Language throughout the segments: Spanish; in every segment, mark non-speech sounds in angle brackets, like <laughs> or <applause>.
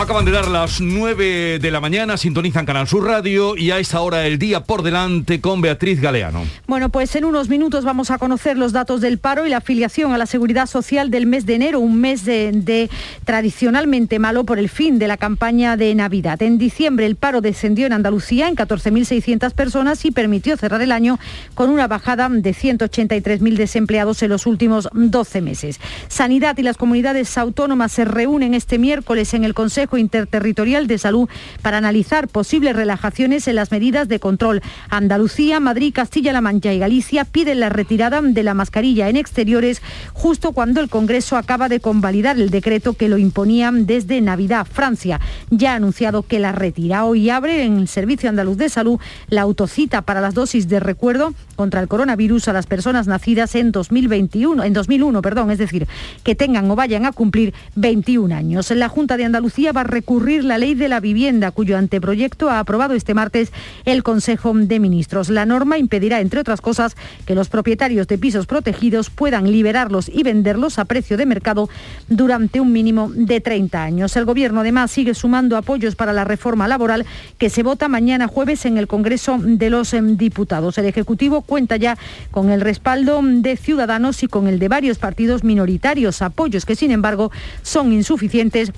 Acaban de dar las 9 de la mañana, sintonizan Canal Sur Radio y a esta hora el día por delante con Beatriz Galeano. Bueno, pues en unos minutos vamos a conocer los datos del paro y la afiliación a la seguridad social del mes de enero, un mes de, de tradicionalmente malo por el fin de la campaña de Navidad. En diciembre el paro descendió en Andalucía en 14.600 personas y permitió cerrar el año con una bajada de 183.000 desempleados en los últimos 12 meses. Sanidad y las comunidades autónomas se reúnen este miércoles en el Consejo Interterritorial de Salud para analizar posibles relajaciones en las medidas de control. Andalucía, Madrid, Castilla-La Mancha y Galicia piden la retirada de la mascarilla en exteriores justo cuando el Congreso acaba de convalidar el decreto que lo imponía desde Navidad. Francia ya ha anunciado que la retira. Hoy abre en el Servicio Andaluz de Salud la autocita para las dosis de recuerdo contra el coronavirus a las personas nacidas en 2021, en 2001, perdón, es decir, que tengan o vayan a cumplir 21 años. La Junta de Andalucía va a recurrir la ley de la vivienda, cuyo anteproyecto ha aprobado este martes el Consejo de Ministros. La norma impedirá, entre otras cosas, que los propietarios de pisos protegidos puedan liberarlos y venderlos a precio de mercado durante un mínimo de 30 años. El Gobierno, además, sigue sumando apoyos para la reforma laboral que se vota mañana jueves en el Congreso de los em, Diputados. El Ejecutivo cuenta ya con el respaldo de Ciudadanos y con el de varios partidos minoritarios, apoyos que, sin embargo, son insuficientes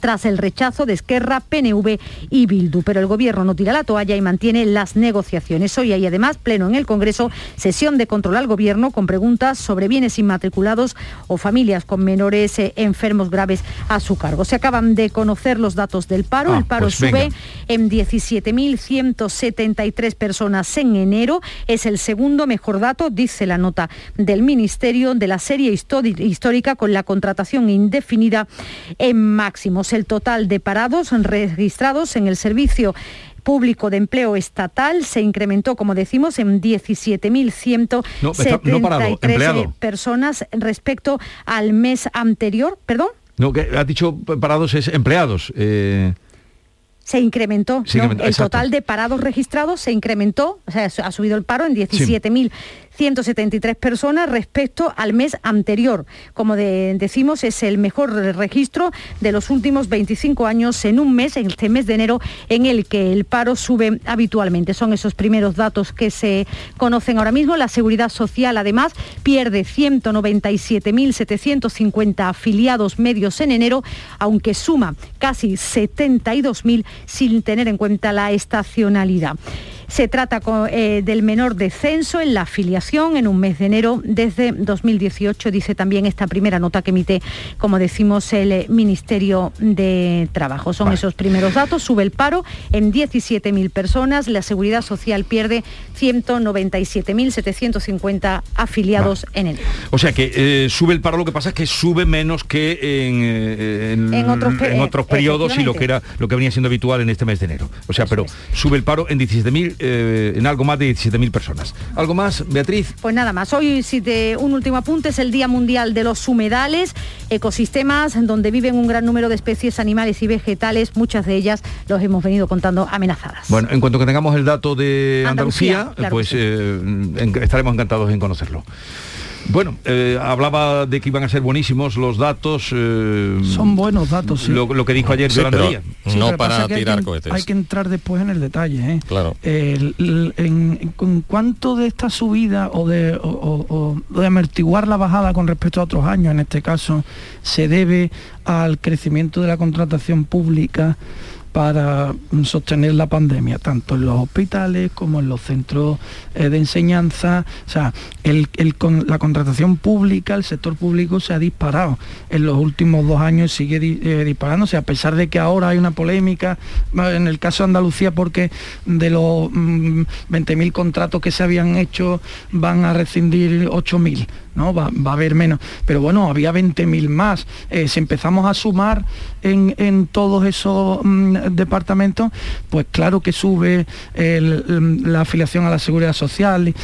tras el rechazo de Esquerra, PNV y Bildu. Pero el Gobierno no tira la toalla y mantiene las negociaciones. Hoy hay además pleno en el Congreso, sesión de control al Gobierno con preguntas sobre bienes inmatriculados o familias con menores eh, enfermos graves a su cargo. Se acaban de conocer los datos del paro. Ah, el paro pues sube venga. en 17.173 personas en enero. Es el segundo mejor dato, dice la nota del Ministerio, de la serie histórica con la contratación indefinida en El total de parados registrados en el servicio público de empleo estatal se incrementó, como decimos, en 17.173 No, no eh, personas respecto al mes anterior. ¿Perdón? No, que has dicho parados es empleados. eh, Se incrementó, Se ¿no? el total de parados registrados se incrementó, o sea, ha subido el paro en 17.173 personas respecto al mes anterior. Como de- decimos, es el mejor registro de los últimos 25 años en un mes, en este mes de enero, en el que el paro sube habitualmente. Son esos primeros datos que se conocen ahora mismo. La Seguridad Social, además, pierde 197.750 afiliados medios en enero, aunque suma casi 72.000 sin tener en cuenta la estacionalidad. Se trata eh, del menor descenso en la afiliación en un mes de enero desde 2018, dice también esta primera nota que emite, como decimos, el eh, Ministerio de Trabajo. Son Vale. esos primeros datos. Sube el paro en 17.000 personas. La Seguridad Social pierde 197.750 afiliados en enero. o sea que eh, sube el paro, lo que pasa es que sube menos que en, en, En otros en otros periodos y lo que era lo que venía siendo habitual en este mes de enero. O sea, pero sube el paro en 17.000, eh, en algo más de 17.000 personas. ¿Algo más, Beatriz? Pues nada más, hoy si te, un último apunte es el Día Mundial de los Humedales, ecosistemas donde viven un gran número de especies animales y vegetales, muchas de ellas los hemos venido contando amenazadas. Bueno, en cuanto que tengamos el dato de Andalucía, Andalucía, claro pues sí. eh, estaremos encantados en conocerlo. Bueno, eh, hablaba de que iban a ser buenísimos los datos. eh, Son buenos datos, sí. Lo, lo que dijo ayer Sí, Yolanda pero Díaz. Sí, no para es que hay tirar que- cohetes. Hay que entrar después en el detalle. ¿eh? Claro. El- el- en, en cuanto de esta subida o de, o- o- o de amortiguar la bajada con respecto a otros años, en este caso, se debe al crecimiento de la contratación pública para sostener la pandemia, tanto en los hospitales como en los centros eh, de enseñanza. O sea, la contratación pública, el sector público se ha disparado en los últimos dos años, sigue eh, disparándose, a pesar de que ahora hay una polémica, eh, en el caso de Andalucía, porque de los mm, 20.000 contratos que se habían hecho van a rescindir 8.000. ¿no? Va, va a haber menos. Pero bueno, había 20.000 más. Eh, si empezamos a sumar en, en todos esos mm, departamentos, pues claro que sube el- la afiliación a la seguridad social.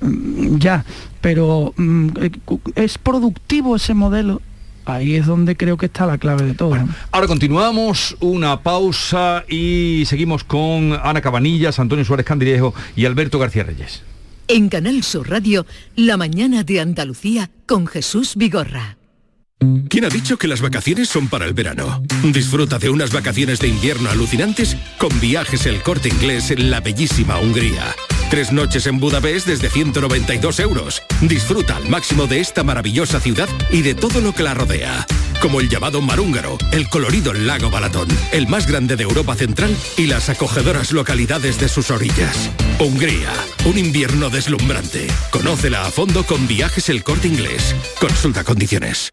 mm, ya, pero mm, eh, es productivo ese modelo. Ahí es donde creo que está la clave de todo. Ahora continuamos, una pausa y seguimos con Ana Cabanillas, Antonio Suárez Candilejo y Alberto García Reyes. En Canal Sur Radio, La mañana de Andalucía con Jesús Vigorra. ¿Quién ha dicho que las vacaciones son para el verano? Disfruta de unas vacaciones de invierno alucinantes con viajes el corte inglés en la bellísima Hungría. Tres noches en Budapest desde 192 euros. Disfruta al máximo de esta maravillosa ciudad y de todo lo que la rodea. Como el llamado Marúngaro, el colorido lago Balatón, el más grande de Europa Central y las acogedoras localidades de sus orillas. Hungría, un invierno deslumbrante. Conócela a fondo con viajes el corte inglés. Consulta condiciones.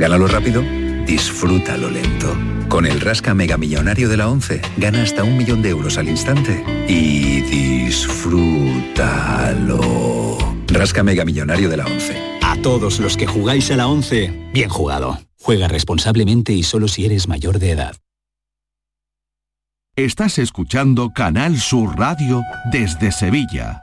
Gánalo rápido, disfrútalo lento. Con el Rasca Mega Millonario de la 11, gana hasta un millón de euros al instante y disfrútalo. Rasca Mega Millonario de la 11. A todos los que jugáis a la 11, bien jugado. Juega responsablemente y solo si eres mayor de edad. Estás escuchando Canal Sur Radio desde Sevilla.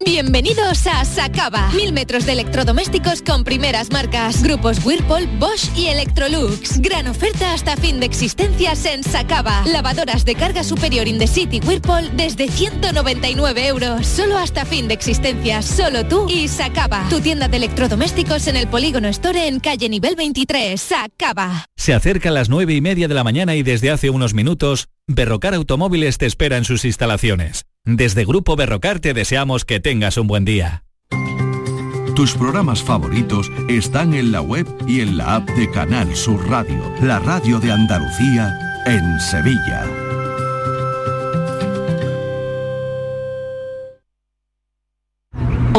Bienvenidos a Sacaba. Mil metros de electrodomésticos con primeras marcas. Grupos Whirlpool, Bosch y Electrolux. Gran oferta hasta fin de existencias en Sacaba. Lavadoras de carga superior in the city Whirlpool desde 199 euros. Solo hasta fin de existencias. Solo tú y Sacaba. Tu tienda de electrodomésticos en el Polígono Store en calle nivel 23. Sacaba. Se acerca a las nueve y media de la mañana y desde hace unos minutos, Berrocar Automóviles te espera en sus instalaciones. Desde Grupo Berrocar te deseamos que tengas un buen día. Tus programas favoritos están en la web y en la app de Canal Sur Radio, la radio de Andalucía en Sevilla.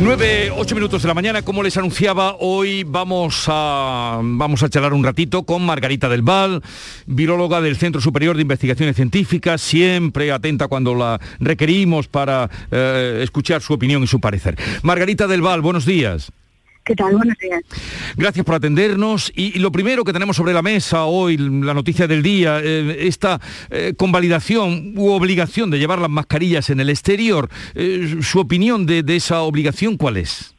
9, 8 minutos de la mañana, como les anunciaba, hoy vamos a, vamos a charlar un ratito con Margarita del Val, viróloga del Centro Superior de Investigaciones Científicas, siempre atenta cuando la requerimos para eh, escuchar su opinión y su parecer. Margarita del Val, buenos días. ¿Qué tal? Buenos días. Gracias por atendernos. Y, lo primero que tenemos sobre la mesa hoy, la noticia del día, eh, esta eh, convalidación u obligación de llevar las mascarillas en el exterior. Eh, ¿Su opinión de, esa obligación cuál es?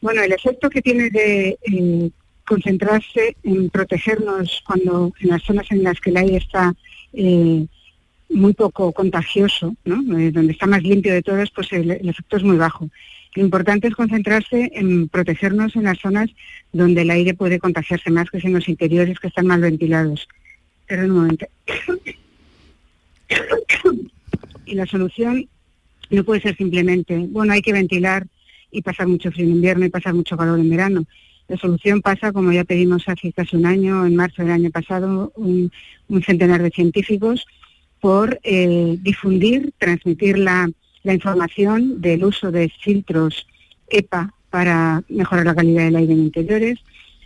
Bueno, el efecto que tiene de concentrarse en protegernos cuando en las zonas en las que el aire está muy poco contagioso, donde está más limpio de todos, pues el efecto es muy bajo. Lo importante es concentrarse en protegernos en las zonas donde el aire puede contagiarse más, que en los interiores que están mal ventilados. Pero un momento. y la solución no puede ser simplemente, bueno, hay que ventilar y pasar mucho frío en invierno y pasar mucho calor en verano. La solución pasa, como ya pedimos hace casi un año, en marzo del año pasado, un, centenar de científicos, por eh, difundir, transmitir la la información del uso de filtros EPA para mejorar la calidad del aire en interiores,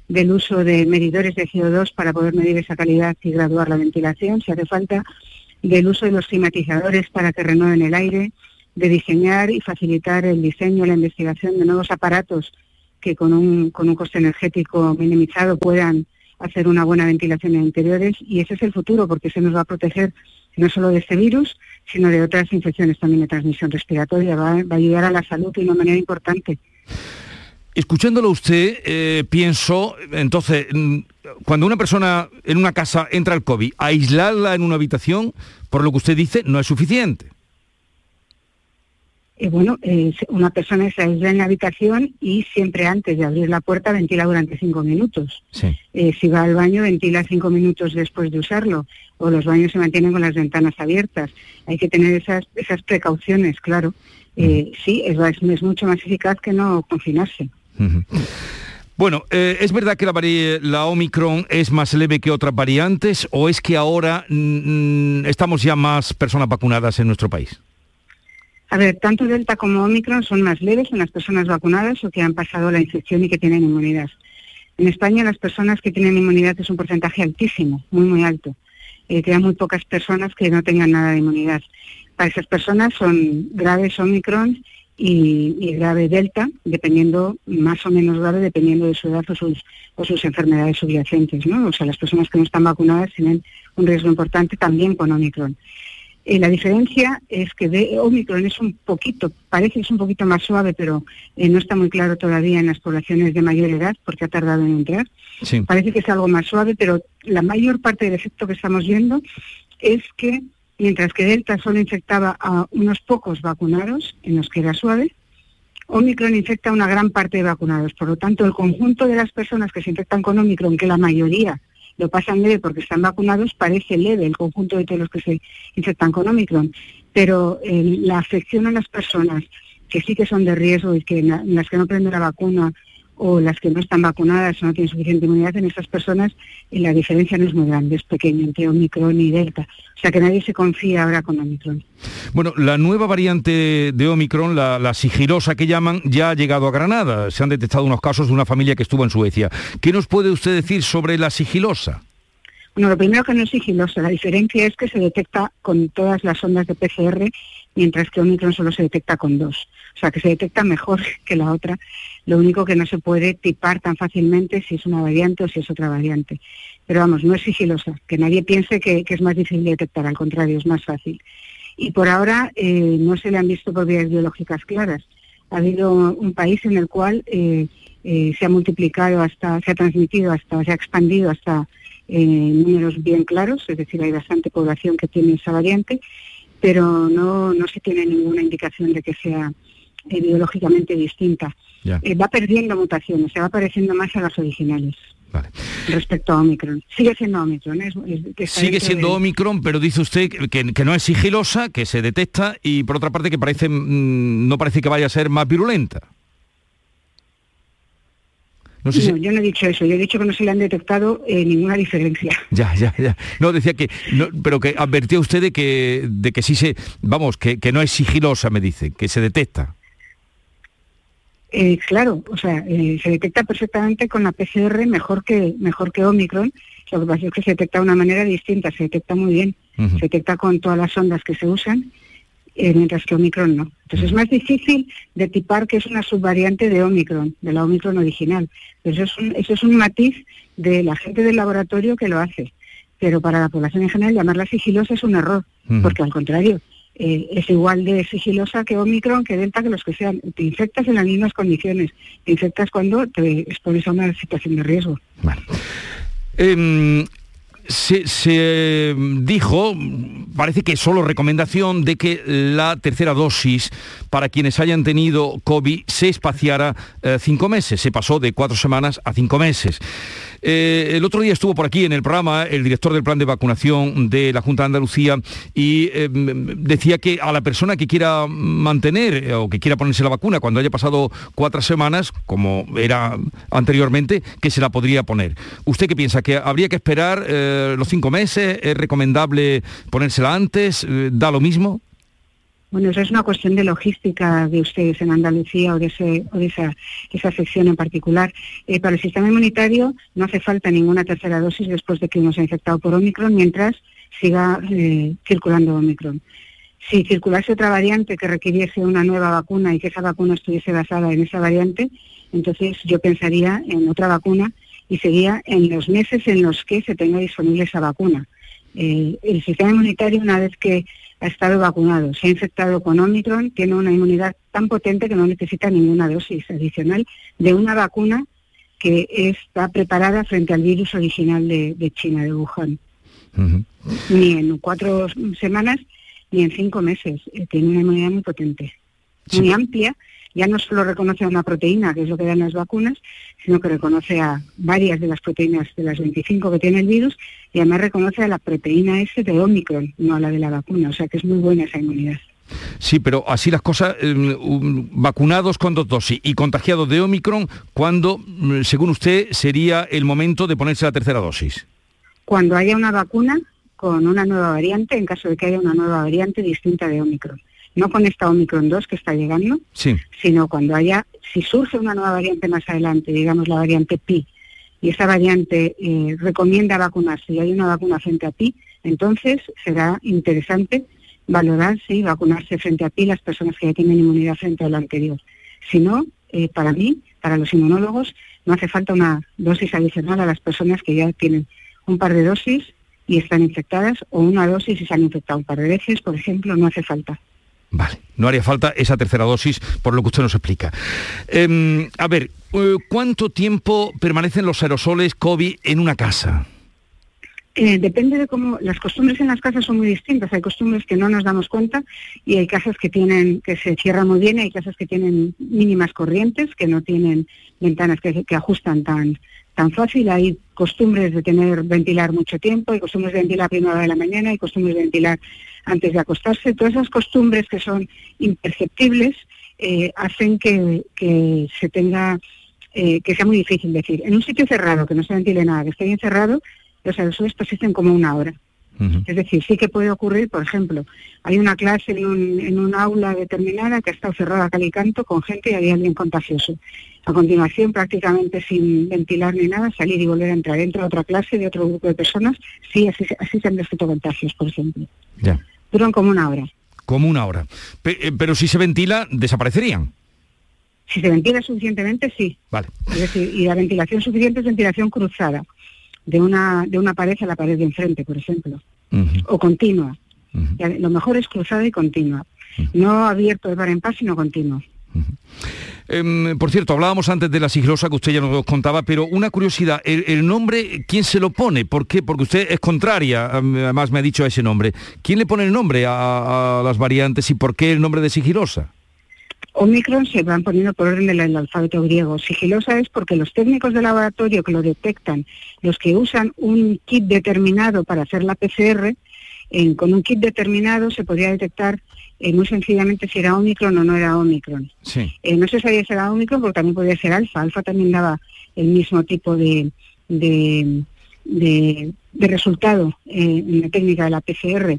del uso de medidores de CO2 para poder medir esa calidad y graduar la ventilación si hace falta, del uso de los climatizadores para que renueven el aire, de diseñar y facilitar el diseño, la investigación de nuevos aparatos que con un, con un coste energético minimizado puedan hacer una buena ventilación en interiores. Y ese es el futuro porque se nos va a proteger no solo de este virus, sino de otras infecciones también de transmisión respiratoria. Va, a ayudar a la salud de una manera importante. Escuchándolo usted, eh, pienso, entonces, mm, cuando una persona en una casa entra al COVID, aislarla en una habitación, por lo que usted dice, no es suficiente. Eh, bueno, eh, una persona se aísla en la habitación y siempre antes de abrir la puerta ventila durante cinco minutos. Eh, si va al baño, ventila cinco minutos después de usarlo, o los baños se mantienen con las ventanas abiertas. Hay que tener esas, esas precauciones, claro. sí, es, es, mucho más eficaz que no confinarse. Bueno, ¿es verdad que la, la, Omicron es más leve que otras variantes o es que ahora mm, mm, estamos ya más personas vacunadas en nuestro país? A ver, tanto Delta como Omicron son más leves en las personas vacunadas o que han pasado la infección y que tienen inmunidad. En España las personas que tienen inmunidad es un porcentaje altísimo, muy, muy alto. Eh, quedan muy pocas personas que no tengan nada de inmunidad. Para esas personas son graves Omicron y, grave Delta, dependiendo, más o menos grave, dependiendo de su edad o sus, enfermedades subyacentes. O sea, las personas que no están vacunadas tienen un riesgo importante también con Omicron. Eh, la diferencia es que de Omicron es un poquito, parece que es un poquito más suave, pero eh, no está muy claro todavía en las poblaciones de mayor edad porque ha tardado en entrar. Parece que es algo más suave, pero la mayor parte del efecto que estamos viendo es que mientras que Delta solo infectaba a unos pocos vacunados, en los que era suave, Omicron infecta a una gran parte de vacunados. Por lo tanto, el conjunto de las personas que se infectan con Omicron, que la mayoría lo pasan leve porque están vacunados, parece leve el conjunto de todos los que se infectan con Omicron, pero eh, la afección a las personas que sí que son de riesgo y que las que no prenden la vacuna o las que no están vacunadas o no tienen suficiente inmunidad, en esas personas la diferencia no es muy grande, es pequeña entre Omicron y Delta. O sea que nadie se confía ahora con Omicron. Bueno, la nueva variante de Omicron, la, la, sigilosa que llaman, ya ha llegado a Granada. Se han detectado unos casos de una familia que estuvo en Suecia. ¿Qué nos puede usted decir sobre la sigilosa? Bueno, lo primero que no es sigilosa, la diferencia es que se detecta con todas las ondas de PCR, mientras que Omicron solo se detecta con dos. O sea, que se detecta mejor <laughs> que la otra lo único que no se puede tipar tan fácilmente si es una variante o si es otra variante. Pero vamos, no es sigilosa, que nadie piense que, es más difícil de detectar, al contrario, es más fácil. Y por ahora eh, no se le han visto vías biológicas claras. Ha habido un país en el cual eh, eh, se ha multiplicado hasta, se ha transmitido hasta, se ha expandido hasta números bien claros, es decir, hay bastante población que tiene esa variante, pero no, no se tiene ninguna indicación de que sea biológicamente distinta. Eh, va perdiendo mutaciones, se va pareciendo más a las originales. Respecto a Omicron. Sigue siendo Omicron. Sigue siendo Omicron, pero dice usted que, no es sigilosa, que se detecta y por otra parte que parece mm, no parece que vaya a ser más virulenta. No, sé yo no he dicho eso, yo he dicho que no se le han detectado eh, ninguna diferencia. <laughs> Ya, ya, ya. No, decía que, pero que advertía usted de que, de que sí se, vamos, que, que no es sigilosa, me dice, que se detecta. Eh, claro, o sea, eh, se detecta perfectamente con la PCR mejor que mejor que Omicron. Lo que pasa es que se detecta de una manera distinta, se detecta muy bien, se detecta con todas las ondas que se usan, eh, mientras que Omicron no. Entonces es más difícil de tipar que es una subvariante de Omicron, de la Omicron original. Pero eso es un, eso es un matiz de la gente del laboratorio que lo hace. Pero para la población en general llamarla sigilosa es un error, porque al contrario, eh, es igual de sigilosa que Omicron, que Delta, que los que sean. Te infectas en las mismas condiciones. Te infectas cuando te expones a una situación de riesgo. Em, se, dijo, parece que solo recomendación de que la tercera dosis para quienes hayan tenido COVID se espaciara eh, cinco meses. Se pasó de cuatro semanas a cinco meses. Eh, el otro día estuvo por aquí en el programa el director del plan de vacunación de la Junta de Andalucía y eh, decía que a la persona que quiera mantener o que quiera ponerse la vacuna cuando haya pasado cuatro semanas, como era anteriormente, que se la podría poner. ¿Usted qué piensa? ¿Que habría que esperar eh, los cinco meses? ¿Es recomendable ponérsela antes? ¿Da lo mismo? Bueno, eso es una cuestión de logística de ustedes en Andalucía o de, ese, o de esa, esa sección en particular. Eh, para el sistema inmunitario no hace falta ninguna tercera dosis después de que uno se ha infectado por Omicron mientras siga eh, circulando Omicron. Si circulase otra variante que requiriese una nueva vacuna y que esa vacuna estuviese basada en esa variante, entonces yo pensaría en otra vacuna y sería en los meses en los que se tenga disponible esa vacuna. Eh, el sistema inmunitario, una vez que ha estado vacunado, se ha infectado con Omicron, tiene una inmunidad tan potente que no necesita ninguna dosis adicional de una vacuna que está preparada frente al virus original de, China, de Wuhan. Ni en cuatro semanas ni en cinco meses. Eh, tiene una inmunidad muy potente. muy amplia, ya no solo reconoce a una proteína, que es lo que dan las vacunas, sino que reconoce a varias de las proteínas de las 25 que tiene el virus y además reconoce a la proteína S de Omicron, no a la de la vacuna, o sea que es muy buena esa inmunidad. Sí, pero así las cosas, eh, um, vacunados con dos dosis y contagiados de Omicron, ¿cuándo, mm, según usted, sería el momento de ponerse la tercera dosis? Cuando haya una vacuna con una nueva variante, en caso de que haya una nueva variante distinta de Omicron. No con esta Omicron 2 que está llegando, Sí. sino cuando haya, si surge una nueva variante más adelante, digamos la variante Pi, y esa variante eh, recomienda vacunarse y hay una vacuna frente a Pi, entonces será interesante valorar si vacunarse frente a Pi las personas que ya tienen inmunidad frente a lo anterior. Si no, eh, para mí, para los inmunólogos, no hace falta una dosis adicional a las personas que ya tienen un par de dosis y están infectadas, o una dosis y se han infectado un par de veces, por ejemplo, no hace falta. No haría falta esa tercera dosis, por lo que usted nos explica. Em, a ver, eh, ¿cuánto tiempo permanecen los aerosoles COVID en una casa? Eh, depende de cómo las costumbres en las casas son muy distintas. Hay costumbres que no nos damos cuenta y hay casas que tienen que se cierran muy bien hay casas que tienen mínimas corrientes, que no tienen ventanas que, que ajustan tan tan fácil. Hay costumbres de tener ventilar mucho tiempo, hay costumbres de ventilar a primera hora de la mañana, hay costumbres de ventilar antes de acostarse. Todas esas costumbres que son imperceptibles eh, hacen que, que se tenga eh, que sea muy difícil decir. En un sitio cerrado, que no se ventile nada, que esté bien cerrado, los aerosoles persisten como una hora. Es decir, sí que puede ocurrir, por ejemplo, hay una clase en un, en un aula determinada que ha estado cerrada a cal y canto con gente y había alguien contagioso. A continuación, prácticamente sin ventilar ni nada, salir y volver a entrar dentro de otra clase, de otro grupo de personas, sí, así, se- así se han descrito contagios, por ejemplo. Ya. Duran como una hora. Como una hora. Pe- eh, pero si se ventila, desaparecerían. Si se ventila suficientemente, sí. Vale. Es decir, y la ventilación suficiente es ventilación cruzada, de una, de una pared a la pared de enfrente, por ejemplo, o continua. Lo mejor es cruzada y continua. No abierto de par en par, sino continua. Em, por cierto, hablábamos antes de la sigilosa que usted ya nos contaba, pero una curiosidad, el, el nombre, ¿quién se lo pone? ¿Por qué? Porque usted es contraria, además me ha dicho ese nombre. ¿Quién le pone el nombre a, a las variantes y por qué el nombre de sigilosa? Omicron se van poniendo por orden del alfabeto griego. Sigilosa es porque los técnicos de laboratorio que lo detectan, los que usan un kit determinado para hacer la PCR, en- con un kit determinado se podría detectar eh, muy sencillamente si era Omicron o no era Omicron. Sí. Eh, no se sabía si era Omicron porque también podía ser alfa. Alfa también daba el mismo tipo de, de, de- de resultado eh, en la técnica de la PCR,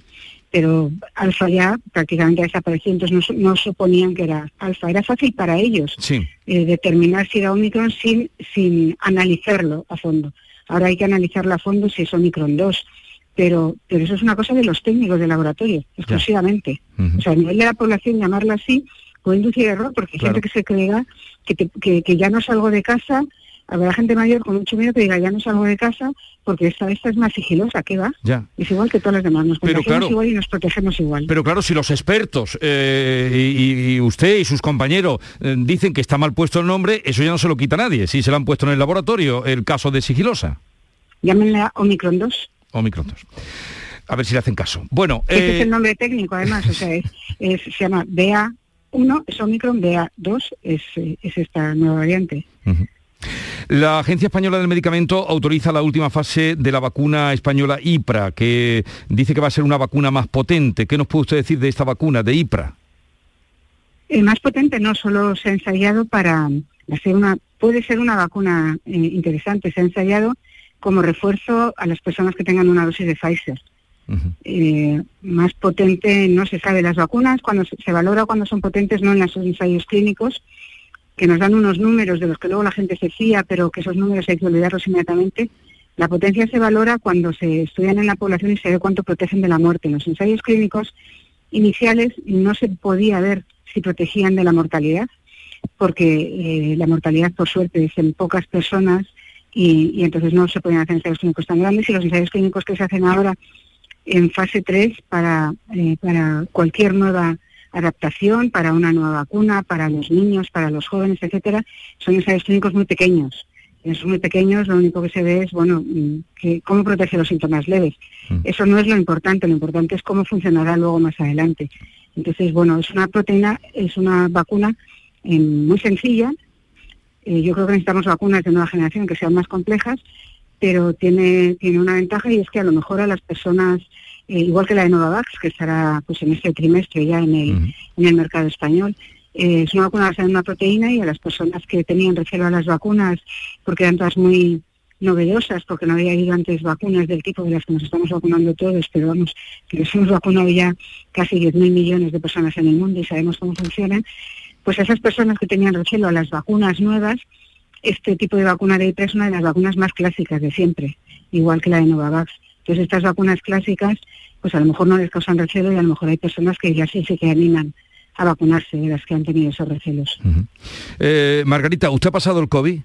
pero alfa ya prácticamente ha desaparecido, entonces no, no suponían que era alfa. Era fácil para ellos Sí. eh, determinar si era Omicron sin, sin analizarlo a fondo. Ahora hay que analizarlo a fondo si es Omicron 2, pero, pero eso es una cosa de los técnicos de laboratorio, exclusivamente. O sea, a nivel de la población llamarlo así puede inducir error porque hay Claro. gente que se crea que, te- que, que ya no salgo de casa, habrá gente mayor con mucho miedo que diga ya no salgo de casa porque esta, esta es más sigilosa, ¿qué va? Ya. Es igual que todas las demás, nos Pero contagiamos claro. igual y nos protegemos igual. Pero claro, si los expertos eh, y, y usted y sus compañeros eh, dicen que está mal puesto el nombre, eso ya no se lo quita nadie. Si se lo han puesto en el laboratorio, el caso de sigilosa. Llámenla Omicron 2. Omicron 2. A ver si le hacen caso. Bueno, Ese eh, es el nombre técnico, además, o sea, es, es- se llama BA1, es Omicron, BA2 es, eh, es esta nueva variante. La Agencia Española del Medicamento autoriza la última fase de la vacuna española IPRA, que dice que va a ser una vacuna más potente. ¿Qué nos puede usted decir de esta vacuna, de IPRA? El más potente no solo se ha ensayado para hacer una, puede ser una vacuna eh, interesante, se ha ensayado como refuerzo a las personas que tengan una dosis de Pfizer. Eh, más potente no se sabe las vacunas, cuando se, se valora cuando son potentes no en los ensayos clínicos, que nos dan unos números de los que luego la gente se fía, pero que esos números hay que olvidarlos inmediatamente. La potencia se valora cuando se estudian en la población y se ve cuánto protegen de la muerte. En los ensayos clínicos iniciales no se podía ver si protegían de la mortalidad, porque eh, la mortalidad, por suerte, es en pocas personas y, y entonces no se podían hacer ensayos clínicos tan grandes y los ensayos clínicos que se hacen ahora en fase 3 para, eh, para cualquier nueva adaptación, para una nueva vacuna, para los niños, para los jóvenes, etcétera, son ensayos clínicos muy pequeños. En esos muy pequeños lo único que se ve es, bueno, mm, que, cómo protege los síntomas leves. Eso no es lo importante, lo importante es cómo funcionará luego más adelante. Entonces, bueno, es una proteína, es una vacuna eh, muy sencilla. Eh, yo creo que necesitamos vacunas de nueva generación que sean más complejas, pero tiene, tiene una ventaja y es que a lo mejor a las personas, eh, igual que la de Novavax, que estará pues en este trimestre ya en el, en el mercado español, eh, es una vacuna basada en una proteína y a las personas que tenían recelo a las vacunas porque eran todas muy novedosas, porque no había habido antes vacunas del tipo de las que nos estamos vacunando todos, pero vamos, que nos hemos vacunado ya casi 10.000 millones de personas en el mundo y sabemos cómo funcionan, pues esas personas que tenían recelo a las vacunas nuevas, este tipo de vacuna de IP es una de las vacunas más clásicas de siempre, igual que la de Novavax. Entonces estas vacunas clásicas, pues a lo mejor no les causan recelo y a lo mejor hay personas que ya sí se que animan a vacunarse de las que han tenido esos recelos. Eh, Margarita, ¿usted ha pasado el COVID?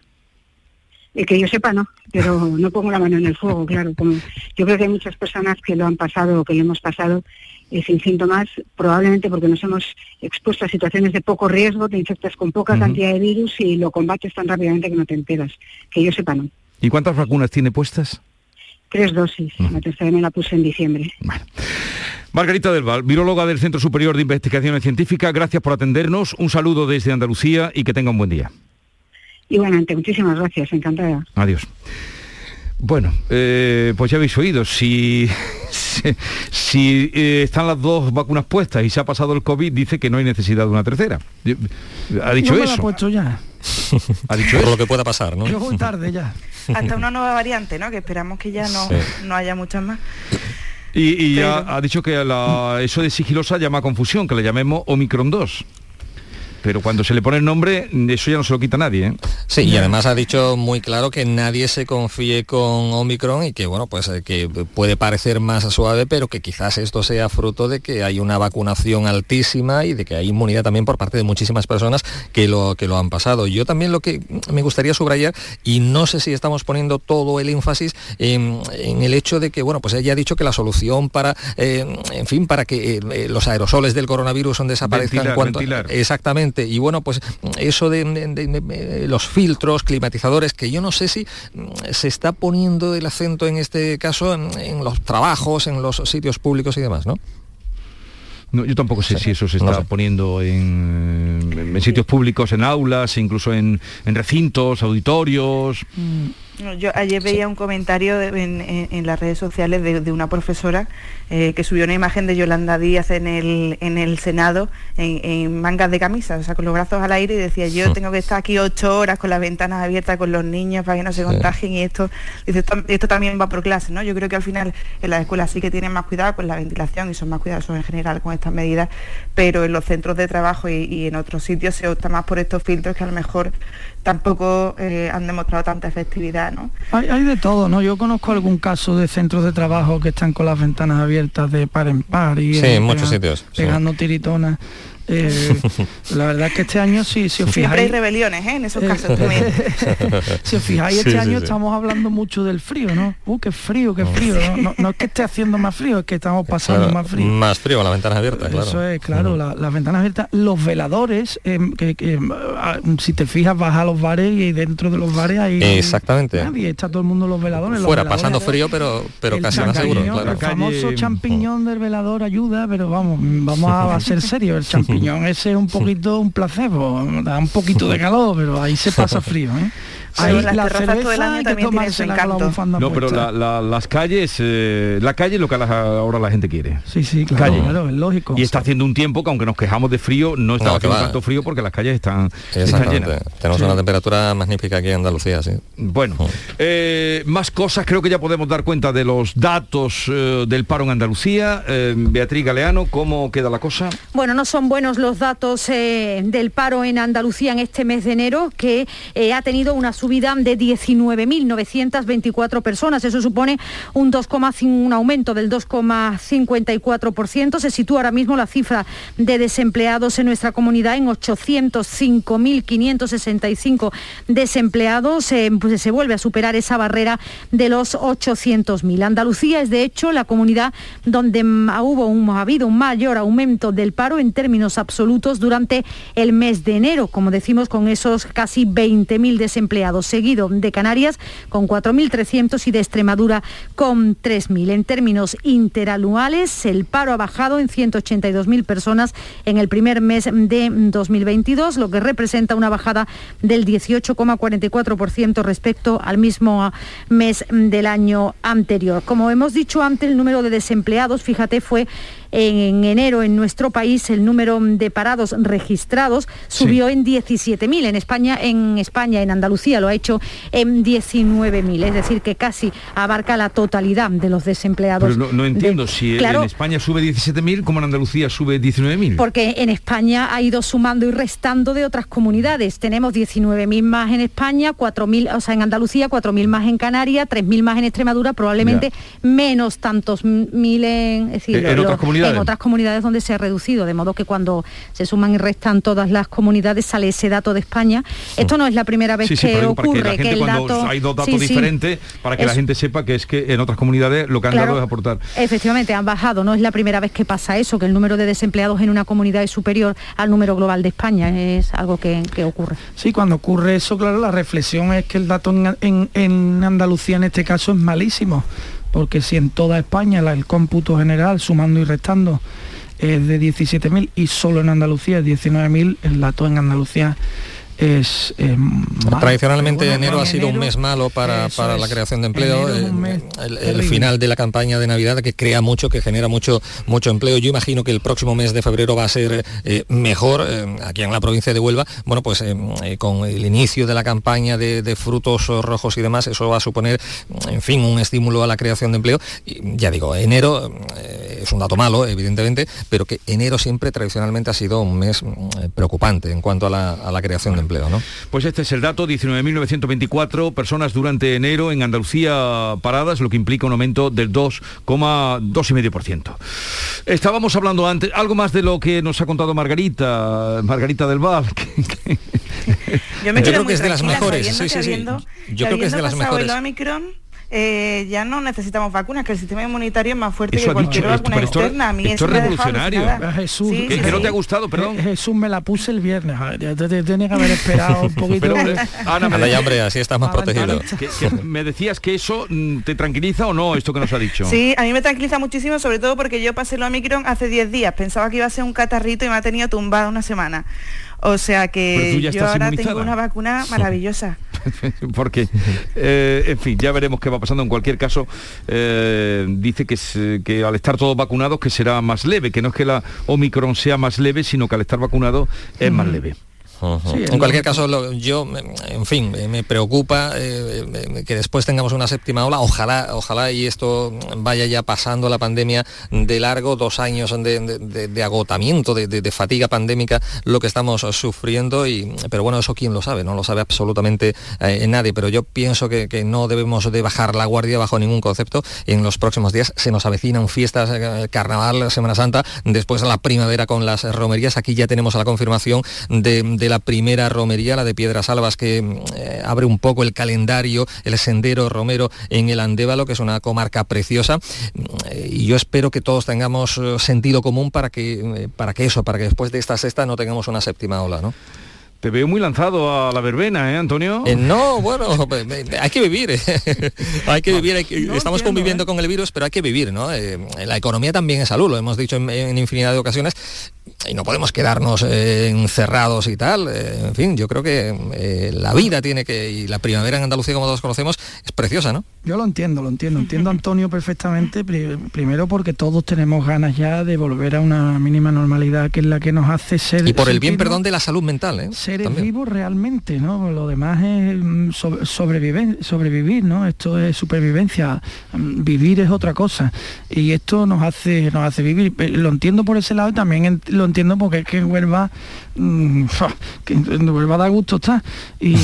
Eh, que yo sepa, no, pero <laughs> no pongo la mano en el fuego, claro. Como yo creo que hay muchas personas que lo han pasado o que lo hemos pasado eh, sin síntomas, probablemente porque nos hemos expuesto a situaciones de poco riesgo, te infectas con poca cantidad de virus y lo combates tan rápidamente que no te enteras. Que yo sepa, no. ¿Y cuántas vacunas tiene puestas? Tres dosis, la tercera me la puse en diciembre. Margarita del Val, viróloga del Centro Superior de Investigaciones Científicas, gracias por atendernos, un saludo desde Andalucía y que tenga un buen día. Igualmente, muchísimas gracias, encantada. Adiós. Bueno, eh, pues ya habéis oído, si, si, si, eh, están las dos vacunas puestas y se ha pasado el COVID, dice que no hay necesidad de una tercera. Ha dicho Yo me la he eso. puesto ya. Ha dicho Por eso. lo que pueda pasar, ¿no? Yo voy tarde ya. <laughs> Hasta una nueva variante, ¿no? Que esperamos que ya no, Sí. no haya muchas más. Y, y ya ha dicho que la- eso de sigilosa llama a confusión, que le llamemos Omicron 2. Pero cuando se le pone el nombre, eso ya no se lo quita nadie. ¿eh? Sí, y además ha dicho muy claro que nadie se confíe con Omicron y que bueno, pues eh, que puede parecer más suave, pero que quizás esto sea fruto de que hay una vacunación altísima y de que hay inmunidad también por parte de muchísimas personas que lo que lo han pasado. Yo también lo que me gustaría subrayar y no sé si estamos poniendo todo el énfasis en, en el hecho de que bueno, pues ella ha dicho que la solución para eh, en fin, para que eh, los aerosoles del coronavirus son desaparezcan Ventilar, cuanto- ventilar. Exactamente. Y bueno, pues eso de, de- de- de- los filtros, climatizadores, que yo no sé si mm, se está poniendo el acento en este caso en, en los trabajos, en los sitios públicos y demás, ¿no? No, yo tampoco sé si eso se está poniendo en, en sitios públicos, en aulas, incluso en, en recintos, auditorios. No, Yo ayer veía un comentario de- en, en- en las redes sociales de, de una profesora eh, que subió una imagen de Yolanda Díaz en el, en el Senado en, en mangas de camisa, o sea, con los brazos al aire y decía, yo tengo que estar aquí ocho horas con las ventanas abiertas con los niños para que no se contagien y esto, dice, esto, esto también va por clase, ¿no? Yo creo que al final en las escuelas sí que tienen más cuidado con la ventilación y son más cuidadosos en general con estas medidas, pero en los centros de trabajo y, y en otros sitios se opta más por estos filtros que a lo mejor tampoco eh, han demostrado tanta efectividad, ¿no? Hay, hay de todo, ¿no? Yo conozco algún caso de centros de trabajo que están con las ventanas abiertas de par en par y Sí, eh, en muchos pega- sitios, sí. pegando tiritonas. Eh, la verdad es que este año sí, si os Siempre hay fijáis, rebeliones, ¿eh? En esos Eh, casos también. <laughs> si os fijáis este sí, año sí. estamos hablando mucho del frío, ¿no? Uh, qué frío, qué frío. No, no- no es que esté haciendo más frío, es que estamos pasando Claro, más frío. Más frío, las ventanas abiertas, claro. Eso es, claro, la- las ventanas abiertas. Los veladores, em, que, que, ah, si te fijas, vas a los bares y dentro de los bares hay Exactamente. nadie, está todo el mundo los veladores. los Fuera, veladores- pasando frío, pero, pero casi más seguro, claro. El famoso champiñón del velador ayuda, pero vamos, vamos a, a ser serios. El champiñón <laughs> ese es un poquito un placebo, da un poquito de calor, pero ahí se pasa frío. ¿eh? Sí, Ahí las la cerveza año hay que la encanto. bufanda No, pero la- la- las calles, eh, la calle es lo que ahora la gente quiere. Sí, sí, claro, Calle. claro, es lógico. Y está haciendo un tiempo que aunque nos quejamos de frío, no está No, haciendo tanto frío porque las calles están, llenas. Tenemos Sí. una temperatura magnífica aquí en Andalucía, sí. Bueno, eh, más cosas, creo que ya podemos dar cuenta de los datos eh, del paro en Andalucía. Eh, Beatriz Galeano, ¿cómo queda la cosa? Bueno, no son buenos los datos eh, del paro en Andalucía en este mes de enero, que eh, ha tenido una subida de 19.924 personas. Eso supone un 2,5 un aumento del 2,54%. Se sitúa ahora mismo la cifra de desempleados en nuestra comunidad en 805.565 desempleados. Eh, pues se vuelve a superar esa barrera de los 800.000. Andalucía es de hecho la comunidad donde hubo un, ha habido un mayor aumento del paro en términos absolutos durante el mes de enero, como decimos, con esos casi 20.000 desempleados, seguido de Canarias con 4.300 y de Extremadura con 3.000. En términos interanuales, el paro ha bajado en 182.000 personas en el primer mes de 2022, lo que representa una bajada del 18,44% respecto al mismo mes del año anterior. Como hemos dicho antes, el número de desempleados, fíjate, fue en enero en nuestro país el número de parados registrados subió en 17.000. En España, en España, en Andalucía lo ha hecho en 19.000. Es decir, que casi abarca la totalidad de los desempleados. Pero no, entiendo si en España sube 17.000, como en Andalucía sube 19.000. Porque en España ha ido sumando y restando de otras comunidades. Tenemos 19.000 más en España, 4.000, o sea, en Andalucía, 4.000 más en Canarias, 3.000 más en Extremadura, probablemente menos tantos mil en, decir, en otras comunidades en otras comunidades donde se ha reducido, de modo que cuando se suman y restan todas las comunidades sale ese dato de España. Esto no es la primera vez que ocurre, que, el dato... Hay dos datos diferentes para que la gente sepa que es que en otras comunidades lo que han dado es aportar. Efectivamente, han bajado, no es la primera vez que pasa eso, que el número de desempleados en una comunidad es superior al número global de España, es algo que, ocurre. Sí, cuando ocurre eso, claro, la reflexión es que el dato en Andalucía en este caso es malísimo porque si en toda España el cómputo general, sumando y restando, es de 17.000 y solo en Andalucía es 19.000, el dato en Andalucía es eh, tradicionalmente enero ha sido un mes malo para, la creación de empleo. Eh, el, final de la campaña de navidad que crea mucho que genera mucho mucho empleo. Yo imagino que el próximo mes de febrero va a ser eh, mejor aquí en la provincia de Huelva. Bueno pues con el inicio de la campaña de, frutos rojos y demás eso va a suponer en fin un estímulo a la creación de empleo. Y, ya digo enero es un dato malo evidentemente pero que enero siempre tradicionalmente ha sido un mes preocupante en cuanto a la, a la creación de empleo pues este es el dato, 19.924 personas durante enero en Andalucía paradas, lo que implica un aumento del 2,2,5%. Estábamos hablando antes, algo más de lo que nos ha contado Margarita, Margarita del Val. <laughs> Yo, creo que es de las mejores. Yo creo que es de las mejores. Eh, ya no necesitamos vacunas, que el sistema inmunitario es más fuerte que cualquier vacuna externa. A mí esto es revolucionario. Jesús, que, no te ha gustado, perdón. Jesús me la puse el viernes. Te, tienes que haber esperado un <laughs> poquito. Ana, me ya, hombre, así estás más protegido. me decías que eso mm, te tranquiliza o no, esto que nos ha dicho. Sí, a mí me tranquiliza muchísimo, sobre todo porque yo pasé lo Omicron hace 10 días. Pensaba que iba a ser un catarrito y me ha tenido tumbada una semana. O sea que yo ahora tengo una vacuna maravillosa. <laughs> Porque, eh, en fin, ya veremos qué va pasando. En cualquier caso, eh, dice que, que al estar todos vacunados que será más leve, que no es que la Omicron sea más leve, sino que al estar vacunado es más leve en cualquier caso, yo, en fin, me preocupa eh, eh, que después tengamos una séptima ola. Ojalá, ojalá y esto vaya ya pasando la pandemia de largo, dos años de, agotamiento, de, fatiga pandémica, lo que estamos sufriendo. Y, pero bueno, eso quién lo sabe, no lo sabe absolutamente eh, nadie. Pero yo pienso que, no debemos de bajar la guardia bajo ningún concepto. En los próximos días se nos avecinan fiestas, carnaval, Semana Santa, después la primavera con las romerías. Aquí ya tenemos la confirmación de la primera romería, la de Piedras Albas, que eh, abre un poco el calendario, el sendero romero en el Andévalo, que es una comarca preciosa. y yo espero que todos tengamos eh, sentido común para que, eh, para que eso, para que después de esta sexta no tengamos una séptima ola, ¿no? Te veo muy lanzado a la verbena, ¿eh, Antonio? no, bueno, <laughs> hay que vivir. <laughs> hay que vivir. estamos conviviendo con el virus, pero hay que vivir, ¿no? la economía también es salud, lo hemos dicho en infinidad de ocasiones y no podemos quedarnos eh, encerrados y tal. Eh, en fin, yo creo que eh, la vida tiene que, y la primavera en Andalucía, como todos conocemos, es preciosa, ¿no? Yo lo entiendo, lo entiendo. Entiendo Antonio perfectamente, primero porque todos tenemos ganas ya de volver a una mínima normalidad que es la que nos hace ser... Y por el bien, perdón, de la salud mental, ¿eh? Seres vivos realmente, ¿no? Lo demás es mm, sobrevivir, ¿no? Esto es supervivencia. Mm, vivir es otra cosa. Y esto nos hace, nos hace vivir. Lo entiendo por ese lado y también lo entiendo porque es que Huelva, mm, <laughs> que en Huelva da gusto está. Y,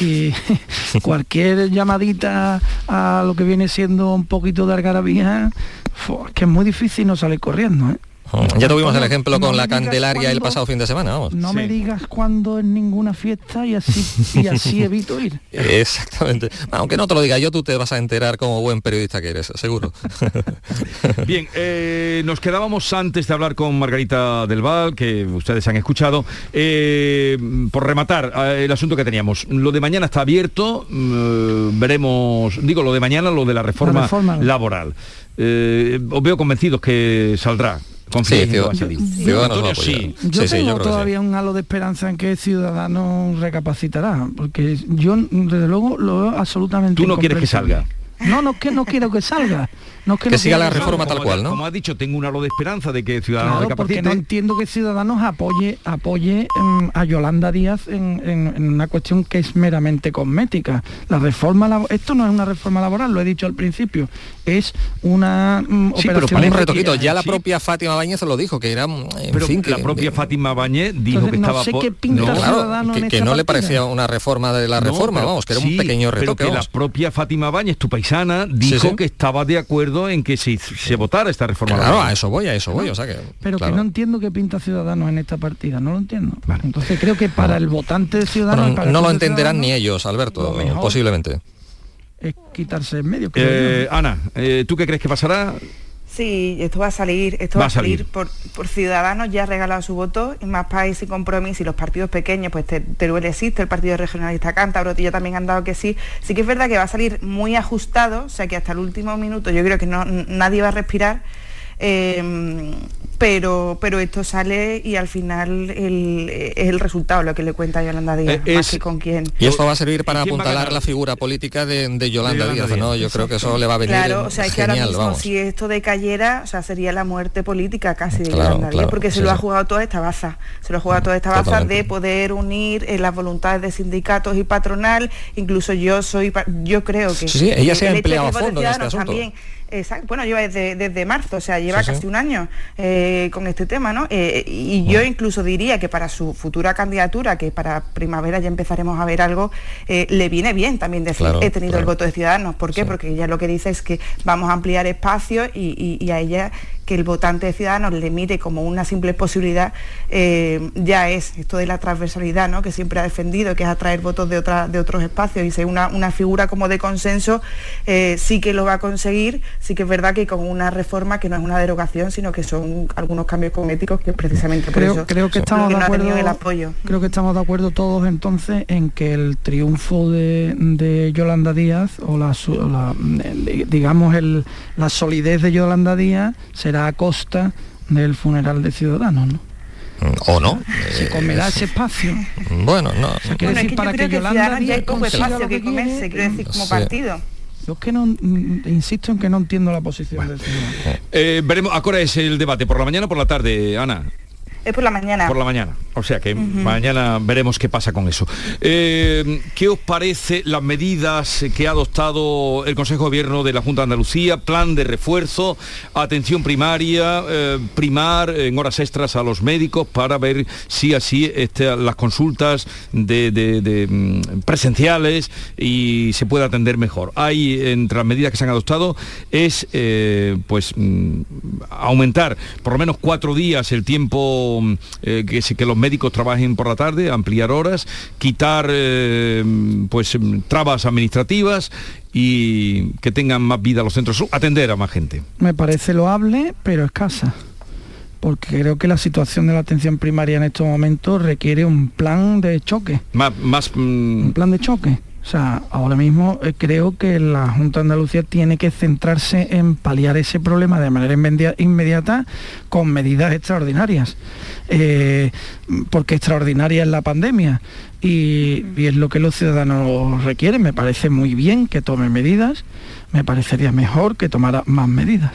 <laughs> <laughs> cualquier llamadita a lo que viene siendo un poquito de algarabía, que es muy difícil no salir corriendo. ¿eh? Ya tuvimos el ejemplo con la Candelaria el pasado fin de semana, vamos. No me digas cuándo en ninguna fiesta y así, y así <laughs> evito ir. Exactamente. Aunque no te lo diga yo, tú te vas a enterar como buen periodista que eres, seguro. <laughs> Bien, eh, nos quedábamos antes de hablar con Margarita del Val, que ustedes han escuchado, eh, por rematar eh, el asunto que teníamos. Lo de mañana está abierto, mm, veremos, digo, lo de mañana, lo de la reforma, La reforma. laboral. Eh, os veo convencidos que saldrá. Confío en que va a salir. Antonio, sí. Yo tengo todavía un halo de esperanza en que Ciudadanos recapacitará, porque yo desde luego lo veo absolutamente Tú no quieres que salga. No, no que no quiero que salga. No es que, no quiero salga. Como- Como ha dicho, tengo un halo de esperanza de que Ciudadanos Claro, porque recapacite. no entiendo que Ciudadanos apoye apoye em, a Yolanda Díaz en, en- en una cuestión que es meramente cosmética. La reforma esto no es una reforma laboral, lo he dicho al principio, es una mm, operación un de- retoquito. Ya la sí. propia Fátima Báñez lo dijo, que era, en Pero fin, que, la propia Fátima Bañez dijo Entonces, que no estaba sé por- qué pinta No, Ciudadanos que, en que esta no le partida. parecía una reforma de la No, reforma, pero vamos, que era sí, un pequeño pero retoque. que la vamos. propia Fátima Báñez, tu paisana, dijo sí. que estaba de acuerdo en que se, se votara esta reforma. Claro, laboral. a eso voy, a eso voy, o sea que... Pero claro. que no entiendo qué pinta Ciudadanos en esta partida, no lo entiendo. Entonces creo que para el votante de Ciudadanos... Bueno, para el no lo entenderán ni ellos, Alberto, lo mejor. posiblemente. Es quitarse en medio. Eh. Ana, eh, ¿tú qué crees que pasará? Sí, esto va a salir, esto Va a salir, por, por Ciudadanos ya ha regalado su voto, y más país y compromiso y los partidos pequeños, pues Te- Teruel existe, el Partido Regionalista Cántabro, ya también han dado que sí. Sí que es verdad que va a salir muy ajustado, o sea que hasta el último minuto yo creo que no, nadie va a respirar. eh, pero, pero esto sale y al final el- es el resultado lo que le cuenta Yolanda Díaz, Eh, más es- que con quién. Y esto va a servir para apuntalar la figura política de, de Yolanda, Yolanda Díaz, Díaz. ¿no? Yo creo que eso le va a venir Claro, o sea, es que ahora mismo vamos. si esto decayera, o sea, sería la muerte política casi de Claro, Yolanda Díaz, porque se sí, lo ha jugado toda esta baza, se lo ha jugado toda esta baza Totalmente. de poder unir eh, las voluntades de sindicatos y patronal, incluso yo soy, yo creo que... Sí, sí, ella se ha el hecho de empleado a fondo en este Ciudadanos asunto. También, exacto, bueno, lleva desde, desde marzo, o sea, lleva Sí, sí. casi un año eh, con este tema, ¿no? Eh, y yo incluso diría que para su futura candidatura, que para primavera ya empezaremos a ver algo, eh, le viene bien también decir, Claro, he tenido el voto de Ciudadanos. ¿Por qué? Porque ella lo que dice es que vamos a ampliar espacios y, y- y a ella que el votante de Ciudadanos le mire como una simple posibilidad, eh, ya es esto de la transversalidad, ¿no? que siempre ha defendido, que es atraer votos de, otra- de otros espacios y ser una, una figura como de consenso, eh, sí que lo va a conseguir, sí que es verdad que con una reforma que no es una derogación, sino que son algunos cambios cosméticos que precisamente por creo, eso creo que estamos que de no ha tenido acuerdo el apoyo. creo que estamos de acuerdo todos entonces en que el triunfo de, de Yolanda Díaz o la, la, eh, digamos el, la solidez de Yolanda Díaz será a costa del funeral de Ciudadanos ¿no? O no. se comerá ese espacio Bueno, no. quiere Bueno, es decir que para que que Yolanda ya hay poco espacio que comerse, quiero decir, como Sí. partido. yo es que no mm, insisto en que no entiendo la posición del Ciudadanos Eh, veremos, ¿a qué hora es el debate? ¿Por la mañana o por la tarde, Ana? Es por la mañana. Por la mañana. O sea que mañana veremos qué pasa con eso. Eh, ¿Qué os parece las medidas que ha adoptado el Consejo de Gobierno de la Junta de Andalucía? Plan de refuerzo, atención primaria, eh, primar en horas extras a los médicos para ver si así este, las consultas de, de- de, mm, presenciales y se puede atender mejor. Hay entre las medidas que se han adoptado es eh, pues mm, aumentar por lo menos cuatro días el tiempo mm, eh, que, los médicos trabajen por la tarde, ampliar horas, quitar eh, pues mm, trabas administrativas y que tengan más vida los centros, atender a más gente. me parece loable pero escasa porque creo que la situación de la atención primaria en estos momentos requiere un plan de choque Más, más mm, un plan de choque. O sea, ahora mismo eh, creo que la Junta de Andalucía tiene que centrarse en paliar ese problema de manera inmedia- inmediata con medidas extraordinarias. Eh, porque extraordinaria es la pandemia y, y es lo que los ciudadanos requieren. Me parece muy bien que tome medidas, me parecería mejor que tomara más medidas.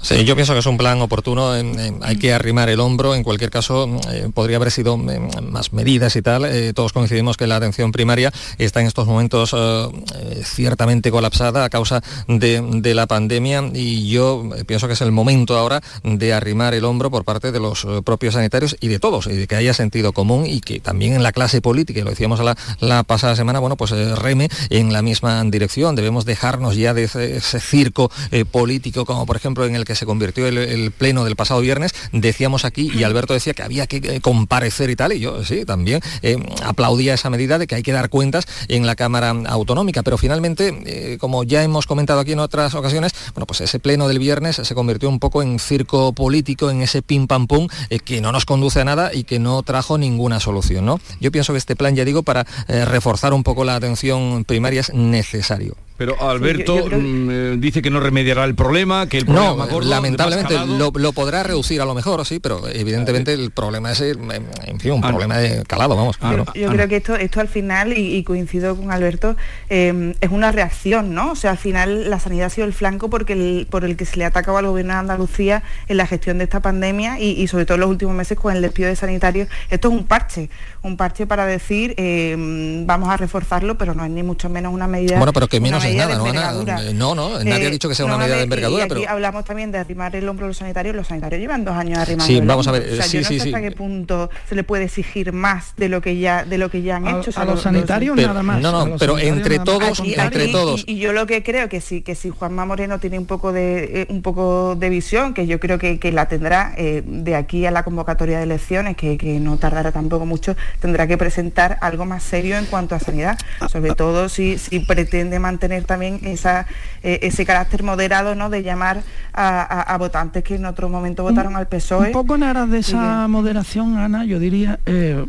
Sí, yo pienso que es un plan oportuno, hay que arrimar el hombro, en cualquier caso eh, podría haber sido eh, más medidas y tal, eh, todos coincidimos que la atención primaria está en estos momentos eh, ciertamente colapsada a causa de, la pandemia. Y yo pienso que es el momento ahora de arrimar el hombro por parte de los propios sanitarios y de todos, y de que haya sentido común y que también en la clase política, y lo decíamos la, pasada semana, bueno, pues reme en la misma dirección, debemos dejarnos ya de ese, ese circo político como por ejemplo en el que se convirtió el, pleno del pasado viernes, decíamos aquí, y Alberto decía que había que eh, comparecer y tal, y yo sí, también eh, aplaudía esa medida de que hay que dar cuentas en la Cámara Autonómica, pero finalmente, eh, como ya hemos comentado aquí en otras ocasiones, bueno, pues ese pleno del viernes se convirtió un poco en circo político, en ese pim pam pum, que no nos conduce a nada y que no trajo ninguna solución, ¿no? Yo pienso que este plan, ya digo, para reforzar un poco la atención primaria es necesario. Pero Alberto mm, eh, dice que no remediará el problema, que el problema no, lamentablemente lo, podrá reducir a lo mejor, sí, pero evidentemente el problema es, en fin, un ah, problema de calado, vamos. Yo, creo que esto, esto al final, y, coincido con Alberto, em, es una reacción, ¿no? O sea, al final la sanidad ha sido el flanco porque por el que se le ha atacado al gobierno de Andalucía en la gestión de esta pandemia y, sobre todo en los últimos meses con el despido de sanitarios. Esto es un parche, un parche para decir em, vamos a reforzarlo, pero no es ni mucho menos una medida. Bueno, pero que menos nada, ¿no? no, no, nadie ha dicho que sea una medida de envergadura, pero... hablamos también de arrimar el hombro a los sanitarios, los sanitarios llevan dos años arrimando Sí, vamos a ver, o sea, sí, yo no sí, sé hasta qué punto se le puede exigir más de lo que ya de lo que ya han hecho. a los sanitarios nada más. No, no, pero entre todos, entre todos. Y, yo lo que creo que sí, que si Juanma Moreno tiene un poco de eh, un poco de visión, que yo creo que, que la tendrá eh, de aquí a la convocatoria de elecciones, que, que no tardará tampoco mucho, tendrá que presentar algo más serio en cuanto a sanidad, sobre todo si, si pretende mantener también esa eh, ese carácter moderado ¿no? de llamar a, votantes que en otro momento votaron al PSOE. Un poco en aras de esa moderación, Ana, yo diría, eh,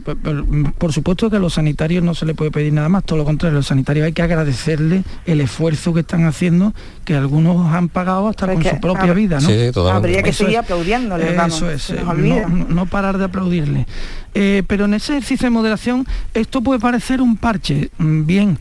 por, supuesto que a los sanitarios no se le puede pedir nada más, todo lo contrario, a los sanitarios hay que agradecerle el esfuerzo que están haciendo, que algunos han pagado hasta con su propia vida. ¿no? Sí, Habría que seguir aplaudiéndole, eso es, eh, no, parar de aplaudirle. pero en ese ejercicio de moderación esto puede parecer un parche, mm, bien,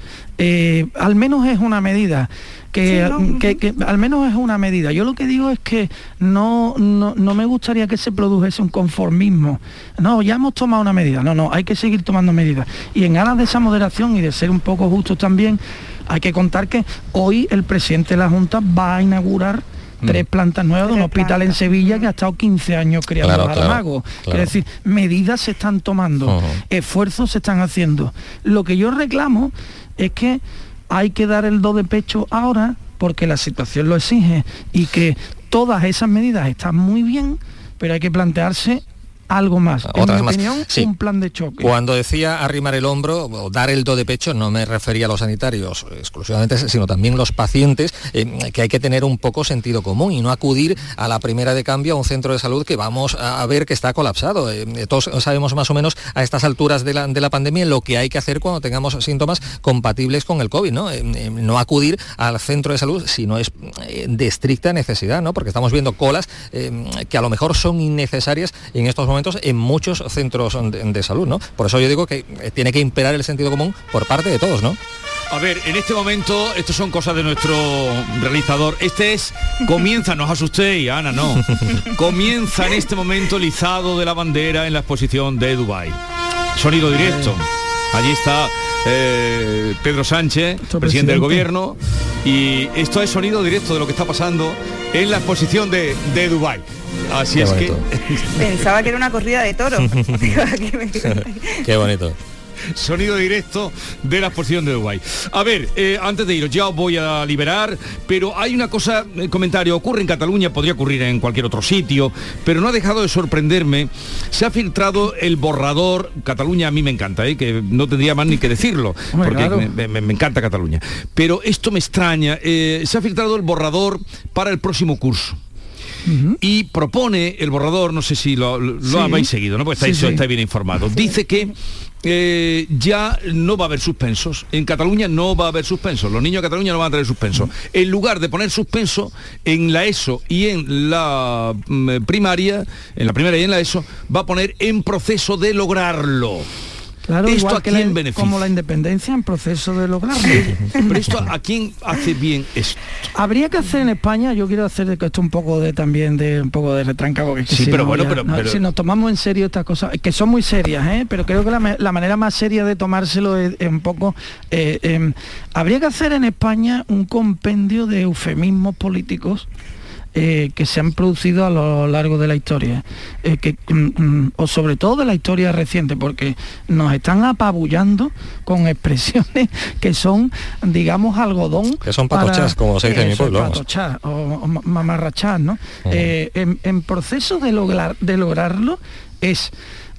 al menos es una medida que, al menos es una medida. Yo lo que digo es que no, no, me gustaría que se produjese un conformismo. No, ya hemos tomado una medida. No, no, hay que seguir tomando medidas. Y en aras de esa moderación y de ser un poco justos también, hay que contar que hoy el presidente de la Junta va a inaugurar mm. tres plantas nuevas de un hospital en Sevilla que ha estado 15 años creando claro, Es decir, medidas se están tomando, esfuerzos se están haciendo. Lo que yo reclamo es que hay que dar el do de pecho ahora porque la situación lo exige y que todas esas medidas están muy bien, pero hay que plantearse algo más. En mi opinión, un plan de choque. Cuando decía arrimar el hombro o dar el do de pecho, no me refería a los sanitarios exclusivamente, sino también los pacientes, eh, que hay que tener un poco sentido común y no acudir a la primera de cambio a un centro de salud que vamos a ver que está colapsado. Eh, todos sabemos más o menos a estas alturas de la, de la, pandemia lo que hay que hacer cuando tengamos síntomas compatibles con el COVID, ¿no? Eh, no acudir al centro de salud si no es de estricta necesidad, ¿no? Porque estamos viendo colas que a lo mejor son innecesarias en estos momentos en muchos centros de, salud, ¿no? Por eso yo digo que tiene que imperar el sentido común por parte de todos, ¿no? A ver, en este momento, esto son cosas de nuestro realizador. Este es, comienza, no os asustéis, Ana, no. <laughs> Comienza en este momento el izado de la bandera en la exposición de Dubai. Sonido directo. Allí está eh, Pedro Sánchez, presidente, del gobierno, y esto es sonido directo de lo que está pasando en la exposición de, de Dubái. Así es que... <laughs> Pensaba que era una corrida de toros. <laughs> <laughs> Qué bonito sonido directo de la exposición de Dubái. A ver, eh, antes de ir, ya os voy a liberar, pero hay una cosa, el eh, comentario, ocurre en Cataluña, podría ocurrir en cualquier otro sitio, pero no ha dejado de sorprenderme. Se ha filtrado el borrador, Cataluña a mí me encanta, ¿eh? que no tendría más ni que decirlo, <laughs> porque me, encanta Cataluña. Pero esto me extraña, se ha filtrado el borrador para el próximo curso. y propone el borrador, no sé si lo, habéis seguido, ¿no? Pues estáis, bien informados. Dice que eh, ya no va a haber suspensos. En Cataluña no va a haber suspensos. Los niños de Cataluña no van a tener suspenso. En lugar de poner suspenso en la ESO y en la mm, primaria, en la primaria y en la ESO, va a poner en proceso de lograrlo. Claro, ¿Esto igual que como la independencia en proceso de lograrlo. Pero esto, ¿a quién hace bien esto? Habría que hacer en España, yo quiero hacer de esto un poco de también de un poco de retranca, porque sí, pero bueno, pero, si nos tomamos en serio estas cosas, que son muy serias, ¿eh? pero creo que la, manera más seria de tomárselo es, un poco. Eh, em, habría que hacer en España un compendio de eufemismos políticos eh, que se han producido a lo largo de la historia, eh, que, mm, mm, o sobre todo de la historia reciente, porque nos están apabullando con expresiones <laughs> que son, digamos, algodón. Que son patochas, como se dice en mi pueblo. Patochas o, o mamarrachas, ¿no? Eh, en, en proceso de, lograr, de lograrlo es,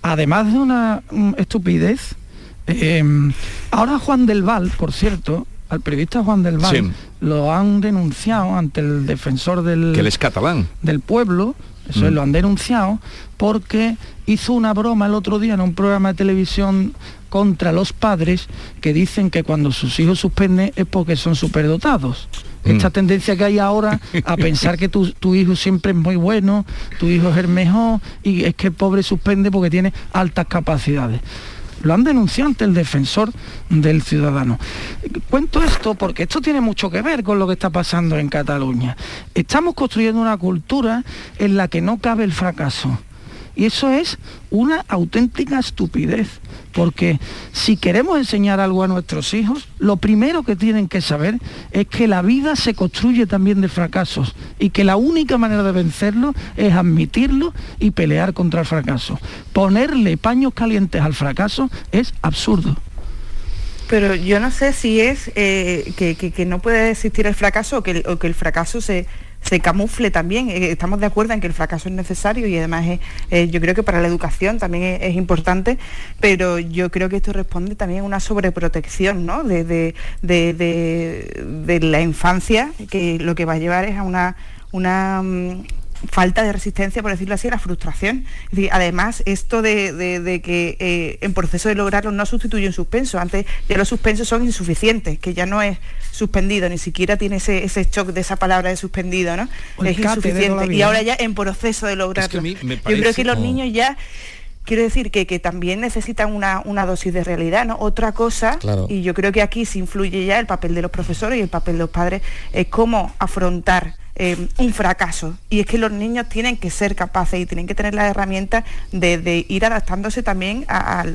además de una mm, estupidez, em, ahora Juan del Val, por cierto, al periodista Juan del Val Sí. lo han denunciado ante el defensor del, Que es catalán. del pueblo, eso es, Mm. lo han denunciado porque hizo una broma el otro día en un programa de televisión contra los padres que dicen que cuando sus hijos suspenden es porque son superdotados. Mm. Esta tendencia que hay ahora a pensar que tu, tu hijo siempre es muy bueno, tu hijo es el mejor y es que el pobre suspende porque tiene altas capacidades. Lo han denunciado ante el defensor del ciudadano. Cuento esto porque esto tiene mucho que ver con lo que está pasando en Cataluña. Estamos construyendo una cultura en la que no cabe el fracaso. Y eso es una auténtica estupidez, porque si queremos enseñar algo a nuestros hijos, lo primero que tienen que saber es que la vida se construye también de fracasos y que la única manera de vencerlo es admitirlo y pelear contra el fracaso. Ponerle paños calientes al fracaso es absurdo. Pero yo no sé si es eh, que, no puede existir el fracaso o que el fracaso se, se camufle también. Eh, estamos de acuerdo en que el fracaso es necesario y además es, eh, yo creo que para la educación también es, importante, pero yo creo que esto responde también a una sobreprotección ¿no? de, de- de- la infancia, que lo que va a llevar es a una... una mm, falta de resistencia, por decirlo así, a la frustración. Es decir, además, esto de, de- de que eh, en proceso de lograrlo no sustituye un suspenso. Antes ya los suspensos son insuficientes, que ya no es suspendido, ni siquiera tiene ese, ese shock de esa palabra de suspendido, ¿no? El Es insuficiente. Y ahora ya en proceso de lograrlo. me Yo creo que los niños ya quiero decir que, que también necesitan una, una dosis de realidad, ¿no? Otra cosa, Claro. y yo creo que aquí se influye ya el papel de los profesores y el papel de los padres, es cómo afrontar eh, un fracaso. Y es que los niños tienen que ser capaces y tienen que tener las herramientas de, ir adaptándose también a,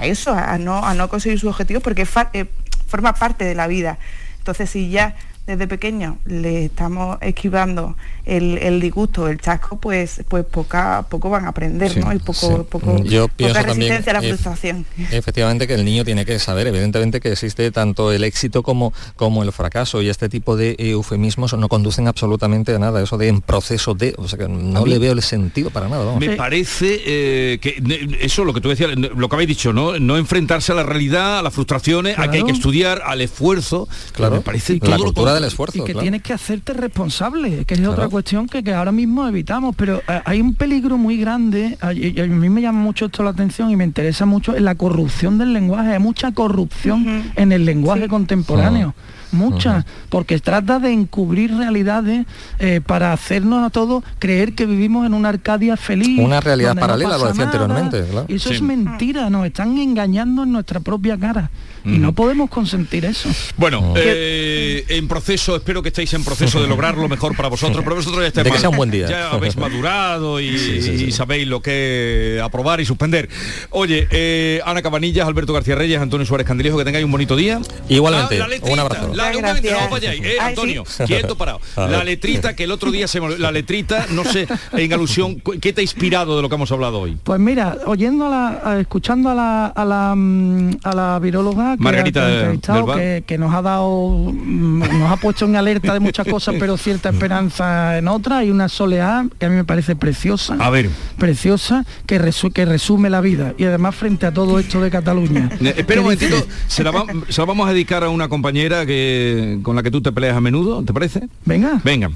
eso, a no, a no conseguir sus objetivos, porque eh, forma parte de la vida. Entonces, si ya desde pequeño le estamos esquivando el, el disgusto, el chasco, pues pues poca, poco van a aprender, Sí, ¿no? Y poco, sí. poco Yo poca pienso también, resistencia a la frustración. <laughs> Efectivamente que el niño tiene que saber, evidentemente que existe tanto el éxito como, como el fracaso y este tipo de eufemismos no conducen absolutamente a nada, eso de en proceso de, o sea que no le veo el sentido para nada. vamos. Me parece eh, que eso lo que tú decías, lo que habéis dicho, ¿no? No enfrentarse a la realidad, a las frustraciones, a que hay que estudiar, al esfuerzo. Claro. me parece La todo lo cultura del esfuerzo, y que claro. tienes que hacerte responsable, que es otra cuestión que, que ahora mismo evitamos, pero eh, hay un peligro muy grande, a, y- y a mí me llama mucho esto la atención y me interesa mucho en la corrupción del lenguaje, hay mucha corrupción en el lenguaje contemporáneo. Mucha, porque trata de encubrir realidades eh, para hacernos a todos creer que vivimos en una Arcadia feliz. Una realidad no paralela, lo decía nada. anteriormente, claro. Y eso Sí. es mentira, nos están engañando en nuestra propia cara. Y no podemos consentir eso. Bueno, eh, en proceso, espero que estéis en proceso de lograr lo mejor para vosotros, pero vosotros ya estáis De que ma- sea un buen día. Ya habéis madurado y, Sí, sí, sí. y sabéis lo que aprobar y suspender. Oye, eh, Ana Cabanillas, Alberto García Reyes, Antonio Suárez Candelejo, que tengáis un bonito día. Igualmente, Ah, la letrita, un abrazo. la- un momento, no eh, Ay, Antonio, <laughs> sí. quieto parado. La letrita que el otro día se la letrita, no sé, en alusión, ¿qué te ha inspirado de lo que hemos hablado hoy? Pues mira, oyendo a la, a- escuchando a la, a la, mm, a la viróloga que Margarita del que, que nos ha dado, mm, nos ha puesto en alerta de muchas cosas, pero cierta esperanza en otras, y una soleá que a mí me parece preciosa, A ver, preciosa, que, resu- que resume la vida. Y además frente a todo esto de Cataluña. <laughs> espera un momentito, se la, va- se la vamos a dedicar a una compañera que con la que tú te peleas a menudo, ¿te parece? Venga. Venga.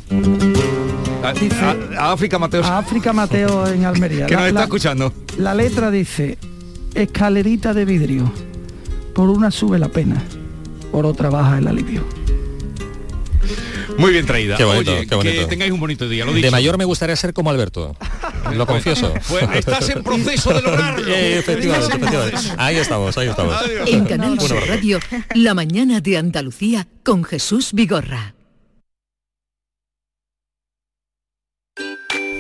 A, a- a África Mateos, A África Mateo en Almería. <laughs> que nos está la- escuchando. La letra dice, escalerita de vidrio, por una sube la pena, por otra baja el alivio. Muy bien traída. Qué bonito, Oye, qué bonito. que tengáis un bonito día, lo dicho. De mayor me gustaría ser como Alberto, <laughs> lo confieso. Pues estás en proceso de lograrlo. <laughs> Eh, efectivamente, efectivamente. Ahí estamos, ahí estamos. En Canal Sur. Radio, La mañana de Andalucía con Jesús Vigorra.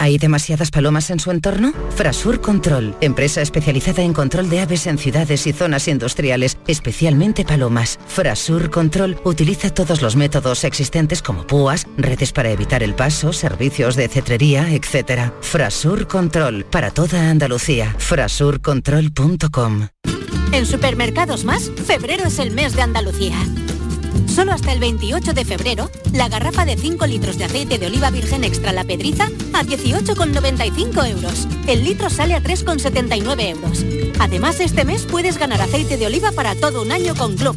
¿Hay demasiadas palomas en su entorno? Frasur Control, empresa especializada en control de aves en ciudades y zonas industriales, especialmente palomas. Frasur Control utiliza todos los métodos existentes como púas, redes para evitar el paso, servicios de cetrería, etc. Frasur Control, para toda Andalucía. Frasurcontrol.com En Supermercados Más, febrero es el mes de Andalucía. Solo hasta el 28 de febrero, la garrafa de 5 litros de aceite de oliva virgen extra La Pedriza a 18,95 euros. El litro sale a 3,79 euros. Además, este mes puedes ganar aceite de oliva para todo un año con Club.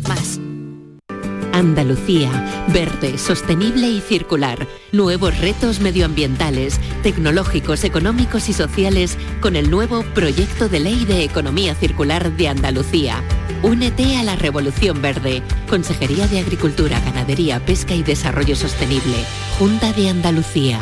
Andalucía, verde, sostenible y circular. Nuevos retos medioambientales, tecnológicos, económicos y sociales con el nuevo Proyecto de Ley de Economía Circular de Andalucía. Únete a la Revolución Verde. Consejería de Agricultura, Ganadería, Pesca y Desarrollo Sostenible. Junta de Andalucía.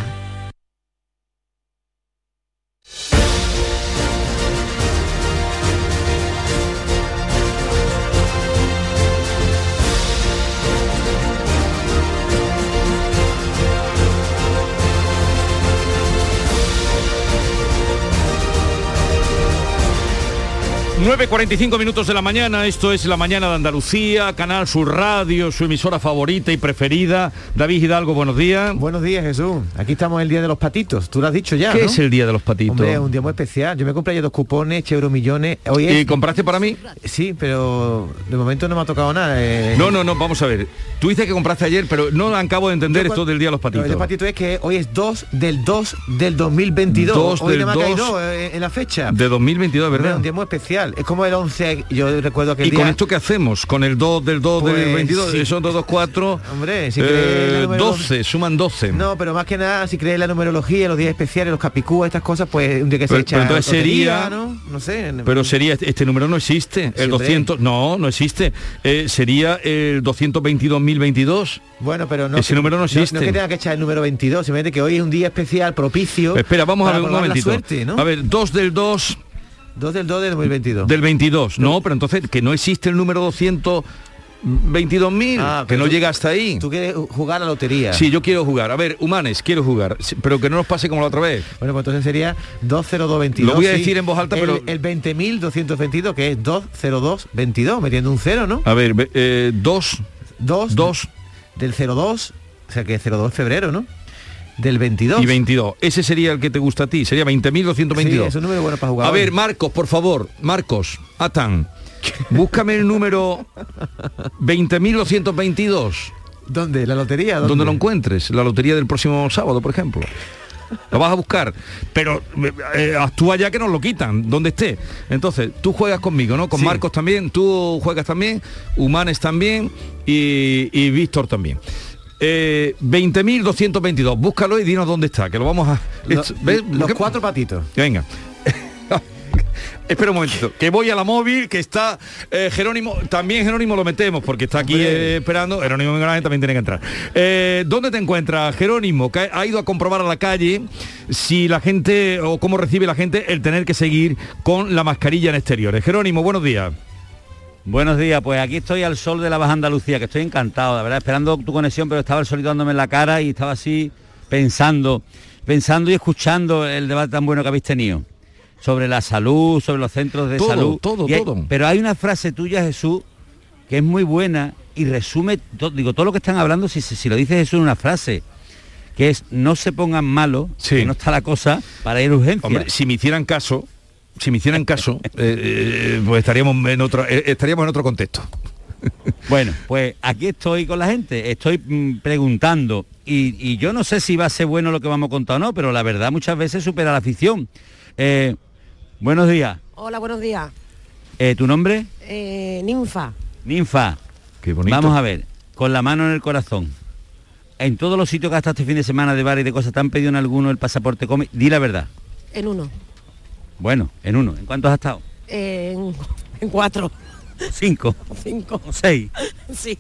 ...9.45 minutos de la mañana, esto es La Mañana de Andalucía, Canal Sur Radio, su emisora favorita y preferida. David Hidalgo, buenos días. Buenos días, Jesús. Aquí estamos el Día de los Patitos, tú lo has dicho ya, ¿Qué ¿no? es el Día de los Patitos? Hombre, es un día muy especial. Yo me compré ya dos cupones, euro millones. Hoy es- ¿Y compraste para mí? Sí, pero de momento no me ha tocado nada. eh. No, no, no, vamos a ver. Tú dices que compraste ayer, pero no acabo de entender Yo esto del Día de los Lo Patitos. del patito es que hoy es 2 del 2 del 2022. Dos hoy del nada más que hay dos dos, eh, en la fecha. De 2022, Hombre, ¿verdad? un día muy especial. Es como el 11, yo recuerdo que ¿Y día... con esto qué hacemos? ¿Con el 2 del 2 del Pues, 22? sí. Son 2, 2, 4. Hombre, si crees la número 12, suman 12. No, pero más que nada, si crees la numerología, los días especiales, los capicúas, estas cosas, pues un día que se Pero- echa pero entonces sería- ¿no? No sé. Pero sería, este número no existe, el hombre. 200, no, no existe. Eh, sería el 222.022. Bueno, pero no. Ese número no existe. No, es que tenga que echar el número 22, simplemente que hoy es un día especial, propicio. Espera, vamos a ver un momentito. suerte, ¿no? A ver, 2 del 2 2 del 2 del 2022. del 22. No, pero entonces que no existe el número 222.000, Ah, que no tú- llega hasta ahí. Tú quieres jugar a la lotería. Sí, yo quiero jugar. A ver, humanes, quiero jugar, pero que no nos pase como la otra vez. Bueno, pues entonces sería 20222. Lo voy a sí. decir en voz alta, el, pero- El 20.222, que es 20222, metiendo un cero, ¿no? A ver, 2 2 2 del 02, o sea que 02 de febrero, ¿no? Del 22. y 22. Ese sería el que te gusta a ti, sería 20.222. Sí, es un número bueno para jugar. A hoy. ver, Marcos, por favor, Marcos, Atan, búscame el número 20.222. ¿Dónde? ¿La lotería? ¿Dónde? Donde lo encuentres, la lotería del próximo sábado, por ejemplo. Lo vas a buscar, pero eh, actúa ya que nos lo quitan, donde esté. Entonces, tú juegas conmigo, ¿no? Con Sí. Marcos también, tú juegas también, Humanes también y, y Víctor también. Eh, 20.222, búscalo y dinos dónde está, que lo vamos a... Lo- Esto- ¿ves? los ¿Qué- cuatro patitos. Venga. <laughs> Espera un momentito, que voy a la móvil, que está eh, Jerónimo, también Jerónimo lo metemos porque está aquí eh, esperando, Jerónimo Miguel también tiene que entrar. Eh, ¿Dónde te encuentras, Jerónimo? Que ha ido a comprobar a la calle si la gente o cómo recibe la gente el tener que seguir con la mascarilla en exteriores. Jerónimo, buenos días. Buenos días, pues aquí estoy al sol de la Baja Andalucía, que estoy encantado, la verdad, esperando tu conexión, pero estaba el solito dándome en la cara y estaba así pensando, pensando y escuchando el debate tan bueno que habéis tenido sobre la salud, sobre los centros de Todo, salud. todo, hay- todo. Pero hay una frase tuya, Jesús, que es muy buena y resume, to- digo, todo lo que están hablando, si, si, si lo dice Jesús en una frase, que es no se pongan malos, que no está la cosa para ir a urgencia. Hombre, si me hicieran caso, si me hicieran caso, <laughs> eh, eh, pues estaríamos en otro, eh, estaríamos en otro contexto. Bueno, pues aquí estoy con la gente, estoy mm, preguntando y, y yo no sé si va a ser bueno lo que vamos a contar o no, pero la verdad muchas veces supera la afición. Eh, buenos días. Hola, buenos días. Eh, ¿Tu nombre? Eh, ninfa. Ninfa. Qué bonito. Vamos a ver, con la mano en el corazón. En todos los sitios que has estado este fin de semana de bar y de cosas, ¿te han pedido en alguno el pasaporte COVID? Di la verdad. En uno. Bueno, en uno. ¿En cuántos has estado? En, <laughs> en cuatro. Cinco. Cinco. O seis. <laughs> Sí.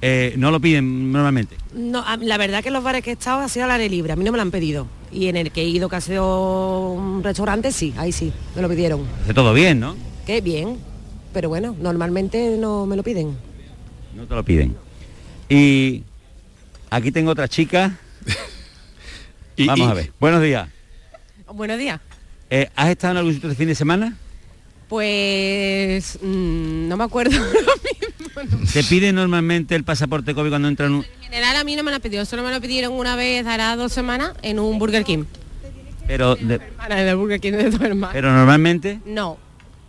Eh, no lo piden normalmente. No, la verdad que los bares que he estado ha sido al aire libre, a mí no me lo han pedido. Y en el que he ido, que ha sido un restaurante, sí, ahí sí, me lo pidieron. Hace todo bien, ¿no? Qué bien. Pero bueno, normalmente no me lo piden. No te lo piden. Y aquí tengo otra chica. <laughs> Vamos y- a ver. Buenos días. Buenos días. Eh, ¿Has estado en algún sitio este fin de semana? Pues mm, no me acuerdo. <laughs> ¿Se pide normalmente el pasaporte COVID cuando entran un... En general a mí no me lo han pedido, solo me lo pidieron una vez, hará dos semanas, en un Burger King. Pero, de- Hermana, en el Burger King de tu hermana. pero normalmente, No,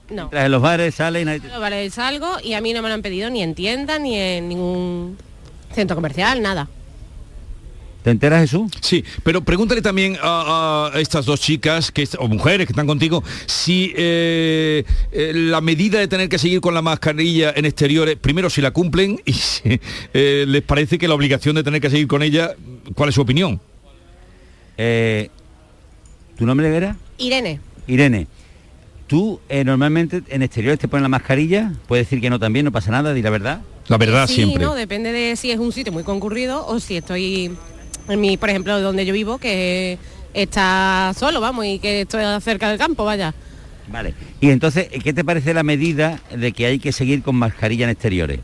no. entras en los bares, sales y nadie te- Yo, Vale, salgo y a mí no me lo han pedido ni en tienda, ni en ningún centro comercial, nada. ¿Te enteras, Jesús? Sí, pero pregúntale también a, a estas dos chicas que, o mujeres que están contigo si eh, eh, la medida de tener que seguir con la mascarilla en exteriores, primero si la cumplen y si eh, les parece que la obligación de tener que seguir con ella, ¿cuál es su opinión? Eh, ¿Tu nombre era? Irene, Irene. ¿Tú eh, normalmente en exteriores te ponen la mascarilla? ¿Puedes decir que no también? ¿No pasa nada? Di la verdad. La verdad sí, no, depende de si es un sitio muy concurrido o si estoy en mi, por ejemplo, donde yo vivo, que está solo, vamos, y que estoy cerca del campo, vaya. Vale. Y entonces, ¿qué te parece la medida de que hay que seguir con mascarilla en exteriores?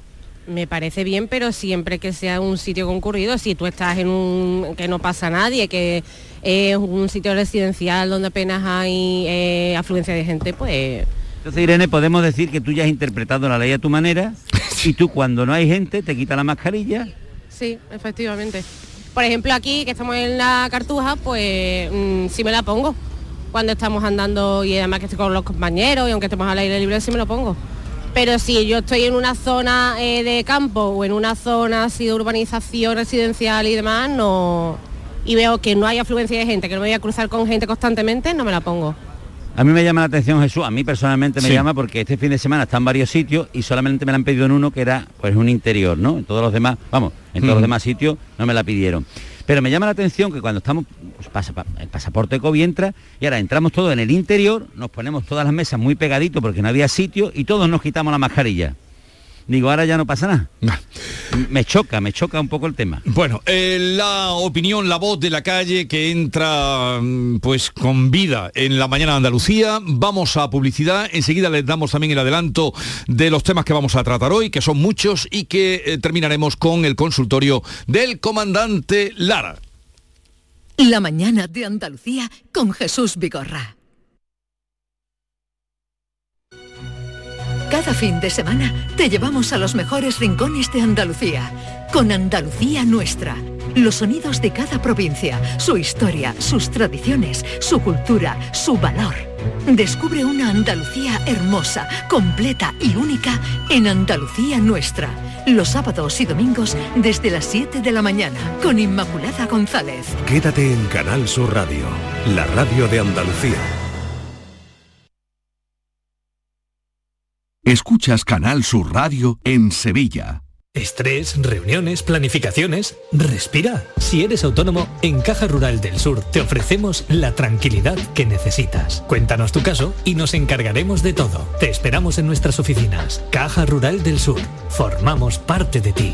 Me parece bien, pero siempre que sea un sitio concurrido, si tú estás en un que no pasa nadie, que es un sitio residencial donde apenas hay eh, afluencia de gente, pues Entonces, Irene, podemos decir que tú ya has interpretado la ley a tu manera <laughs> y tú cuando no hay gente te quitas la mascarilla. sí, efectivamente. Por ejemplo, aquí que estamos en la cartuja, pues mm, sí me la pongo. Cuando estamos andando y además que estoy con los compañeros y aunque estemos al aire libre sí me lo pongo. Pero si yo estoy en una zona eh, de campo o en una zona así de urbanización residencial y demás, no y veo que no hay afluencia de gente, que no me voy a cruzar con gente constantemente, no me la pongo. A mí me llama la atención Jesús, a mí personalmente me Sí. llama porque este fin de semana está en varios sitios y solamente me la han pedido en uno que era pues un interior, ¿no? En todos los demás, vamos, en todos los Ujú. demás sitios no me la pidieron. Pero me llama la atención que cuando estamos, pues, pasa, pa- el pasaporte COVID entra y ahora entramos todos en el interior, nos ponemos todas las mesas muy pegaditos porque no había sitio y todos nos quitamos la mascarilla. Digo, ahora ya no pasa nada. Me choca, me choca un poco el tema. Bueno, eh, la opinión, la voz de la calle que entra mm, pues con vida en la mañana de Andalucía. Vamos a publicidad. Enseguida les damos también el adelanto de los temas que vamos a tratar hoy, que son muchos y que eh, terminaremos con el consultorio del comandante Lara. La mañana de Andalucía con Jesús Vigorra. Cada fin de semana te llevamos a los mejores rincones de Andalucía, con Andalucía Nuestra. Los sonidos de cada provincia, su historia, sus tradiciones, su cultura, su valor. Descubre una Andalucía hermosa, completa y única en Andalucía Nuestra. Los sábados y domingos desde las 7 de la mañana con Inmaculada González. Quédate en Canal Sur Radio, la radio de Andalucía. Escuchas Canal Sur Radio en Sevilla. Estrés, reuniones, planificaciones. Respira. Si eres autónomo, en Caja Rural del Sur te ofrecemos la tranquilidad que necesitas. Cuéntanos tu caso y nos encargaremos de todo. Te esperamos en nuestras oficinas. Caja Rural del Sur. Formamos parte de ti.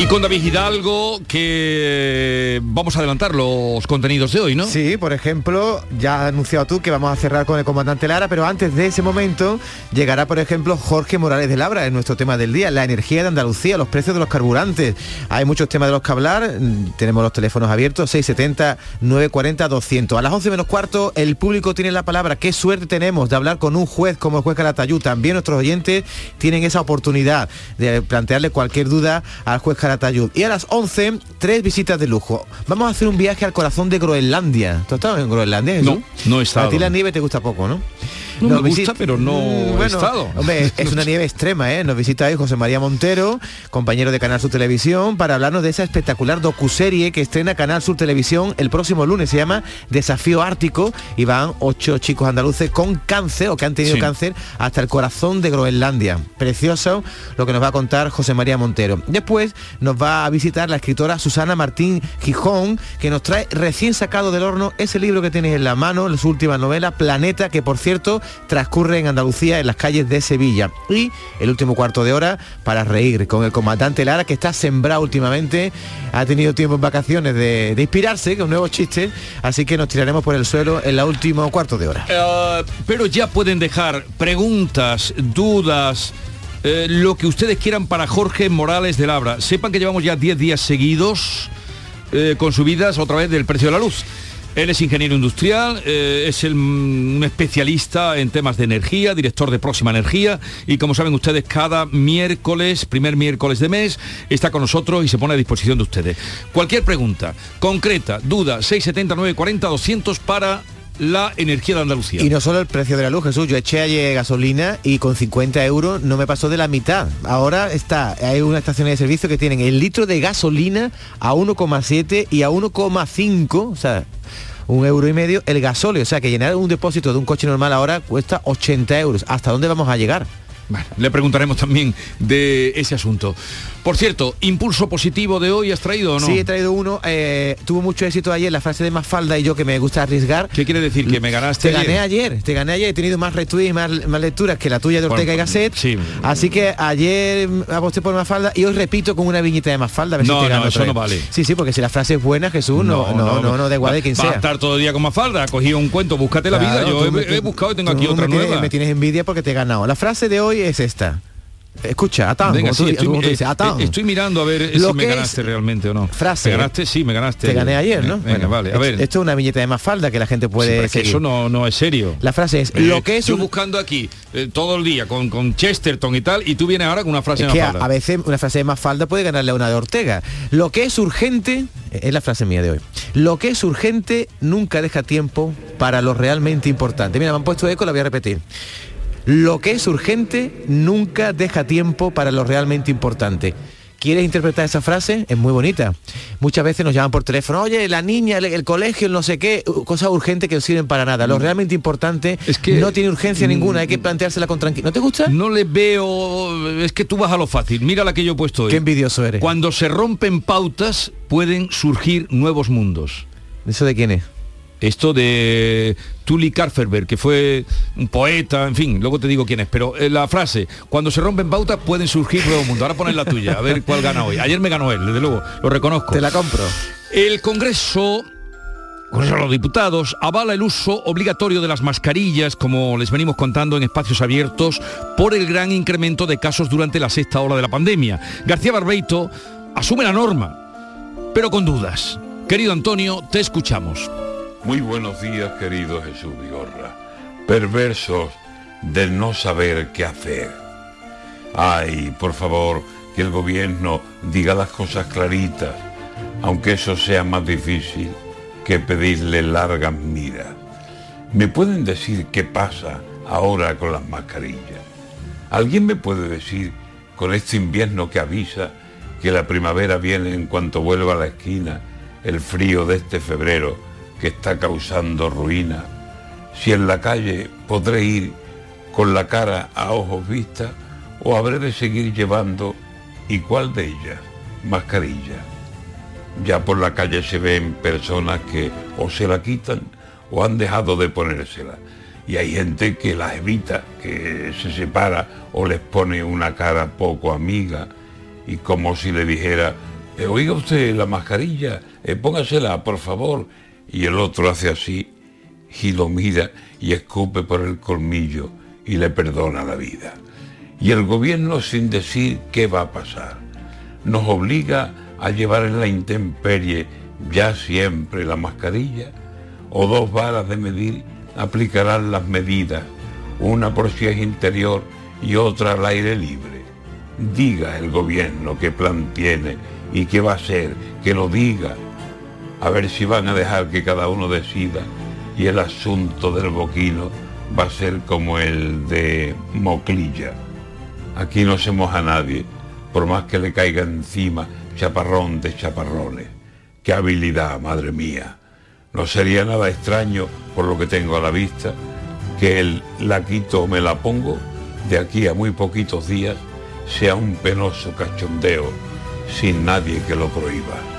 Y con David Hidalgo, que vamos a adelantar los contenidos de hoy, ¿no? Sí, por ejemplo, ya has anunciado tú que vamos a cerrar con el comandante Lara, pero antes de ese momento llegará, por ejemplo, Jorge Morales de Labra en nuestro tema del día, la energía de Andalucía, los precios de los carburantes. Hay muchos temas de los que hablar, mm, tenemos los teléfonos abiertos, 670 940 200. A las 11 menos cuarto, el público tiene la palabra. Qué suerte tenemos de hablar con un juez como el juez Calatayud. También nuestros oyentes tienen esa oportunidad de plantearle cualquier duda al juez Y a las 11, tres visitas de lujo. Vamos a hacer un viaje al corazón de Groenlandia. ¿Tú has estado en Groenlandia? Jesús? No, no he estado. A ti la nieve te gusta poco, ¿no? No Nos me gusta, pero no Mm, he estado. Hombre, es una nieve extrema, ¿eh? Nos visita hoy José María Montero, compañero de Canal Sur Televisión, para hablarnos de esa espectacular docuserie que estrena Canal Sur Televisión el próximo lunes. Se llama Desafío Ártico y van ocho chicos andaluces con cáncer o que han tenido Sí. cáncer hasta el corazón de Groenlandia. Precioso lo que nos va a contar José María Montero. Después nos va a visitar la escritora Susana Martín Gijón, que nos trae recién sacado del horno ese libro que tienes en la mano, su última novela, Planeta, que por cierto transcurre en Andalucía, en las calles de Sevilla. Y el último cuarto de hora para reír con el comandante Lara, que está sembrado últimamente, ha tenido tiempo en vacaciones de, inspirarse con nuevos chistes, así que nos tiraremos por el suelo en la último cuarto de hora. Eh, pero ya pueden dejar preguntas, dudas, eh, lo que ustedes quieran para Jorge Morales de Labra. Sepan que llevamos ya 10 días seguidos eh, con subidas otra vez del precio de la luz. Él es ingeniero industrial, eh, es un especialista en temas de energía, director de Próxima Energía y como saben ustedes cada miércoles, primer miércoles de mes, está con nosotros y se pone a disposición de ustedes. Cualquier pregunta, concreta, duda, 679 40 200 para la energía de Andalucía. Y no solo el precio de la luz, Jesús. Yo eché ayer gasolina y con 50 euros no me pasó de la mitad. Ahora está, hay una estación de servicio que tienen el litro de gasolina a 1,7 y a 1,5, o sea, un euro y medio el gasóleo. O sea, que llenar un depósito de un coche normal ahora cuesta 80 euros. ¿Hasta dónde vamos a llegar? Bueno, le preguntaremos también de ese asunto. Por cierto, impulso positivo de hoy has traído o no? Sí, he traído uno. eh, tuvo mucho éxito ayer la frase de más falda y yo que me gusta arriesgar. ¿Qué quiere decir? Que me ganaste Te ayer? gané ayer, te gané ayer. He tenido más retweets más, más lecturas que la tuya de Ortega Bueno, y Gasset. sí. Así que ayer aposté por más falda y hoy repito con una viñeta de más falda. A ver No, si te no, eso no vale. Sí, sí, porque si la frase es buena, Jesús, no, no, no, no, da igual de quién Va a sea. estar todo el día con más falda. Cogido un cuento, búscate la Claro, vida. Yo me- he, buscado y tengo aquí otra me tienes-. Me tienes envidia porque te he ganado. La frase de hoy es esta. Escucha, atán, Venga, tú, sí, estoy, tú eh, dices, atán. eh, estoy mirando a ver eh, Lo si me ganaste realmente o no. frase. ¿Me ganaste? Sí, me ganaste. Te gané ayer, ¿no? Venga, Bueno, vale. A ver. Esto es una viñeta de más falda que la gente puede eso no, no es serio. La frase es, Eh, lo que es yo un- buscando aquí eh, todo el día con, con Chesterton y tal, y tú vienes ahora con una frase Es de que a, Mafalda. a veces una frase de más falda puede ganarle a una de Ortega. Lo que es urgente, eh, es la frase mía de hoy, lo que es urgente nunca deja tiempo para lo realmente importante. Mira, me han puesto eco, la voy a repetir. Lo que es urgente nunca deja tiempo para lo realmente importante. ¿Quieres interpretar esa frase? Es muy bonita. Muchas veces nos llaman por teléfono, oye, la niña, el, el colegio, el no sé qué, cosas urgentes que no sirven para nada. Lo realmente importante Es que- no tiene urgencia Mm. ninguna, hay que planteársela con tranquilidad. ¿No te gusta? No le veo. Es que tú vas a lo fácil. Mira la que yo he puesto hoy. Qué envidioso eres. Cuando se rompen pautas, pueden surgir nuevos mundos. ¿Eso de quién es? Esto de Tully Karferberg, que fue un poeta, en fin, luego te digo quién es, pero eh, la frase, cuando se rompen pautas pueden surgir nuevos mundos. Ahora pones la tuya, a ver cuál gana hoy. Ayer me ganó él, desde luego, lo reconozco. Te la compro. El Congreso Congreso de los Diputados avala el uso obligatorio de las mascarillas, como les venimos contando en espacios abiertos, por el gran incremento de casos durante la sexta ola de la pandemia. García Barbeito asume la norma, pero con dudas. Querido Antonio, te escuchamos. Muy buenos días, querido Jesús Vigorra. Perversos del no saber qué hacer. Ay, por favor, que el gobierno diga las cosas claritas, aunque eso sea más difícil que pedirle largas miras. ¿Me pueden decir qué pasa ahora con las mascarillas? ¿Alguien me puede decir, con este invierno que avisa, que la primavera viene en cuanto vuelva a la esquina, el frío de este febrero que está causando ruina? Si en la calle podré ir con la cara a ojos vistas o habré de seguir llevando, ¿y cuál de ellas? Mascarilla. Ya por la calle se ven personas que o se la quitan o han dejado de ponérsela. Y hay gente que la evita, que se separa o les pone una cara poco amiga y como si le dijera, eh, oiga usted la mascarilla, eh, póngasela, por favor. Y el otro hace así y lo mira y escupe por el colmillo y le perdona la vida. Y el gobierno sin decir qué va a pasar. Nos obliga a llevar en la intemperie ya siempre la mascarilla o dos varas de medir aplicarán las medidas, una por si es interior y otra al aire libre. Diga el gobierno qué plan tiene y qué va a hacer, que lo diga, a ver si van a dejar que cada uno decida y el asunto del boquino va a ser como el de Moclilla. Aquí no se moja nadie, por más que le caiga encima chaparrón de chaparrones. ¡Qué habilidad, madre mía! No sería nada extraño, por lo que tengo a la vista, que el la quito o me la pongo de aquí a muy poquitos días sea un penoso cachondeo sin nadie que lo prohíba.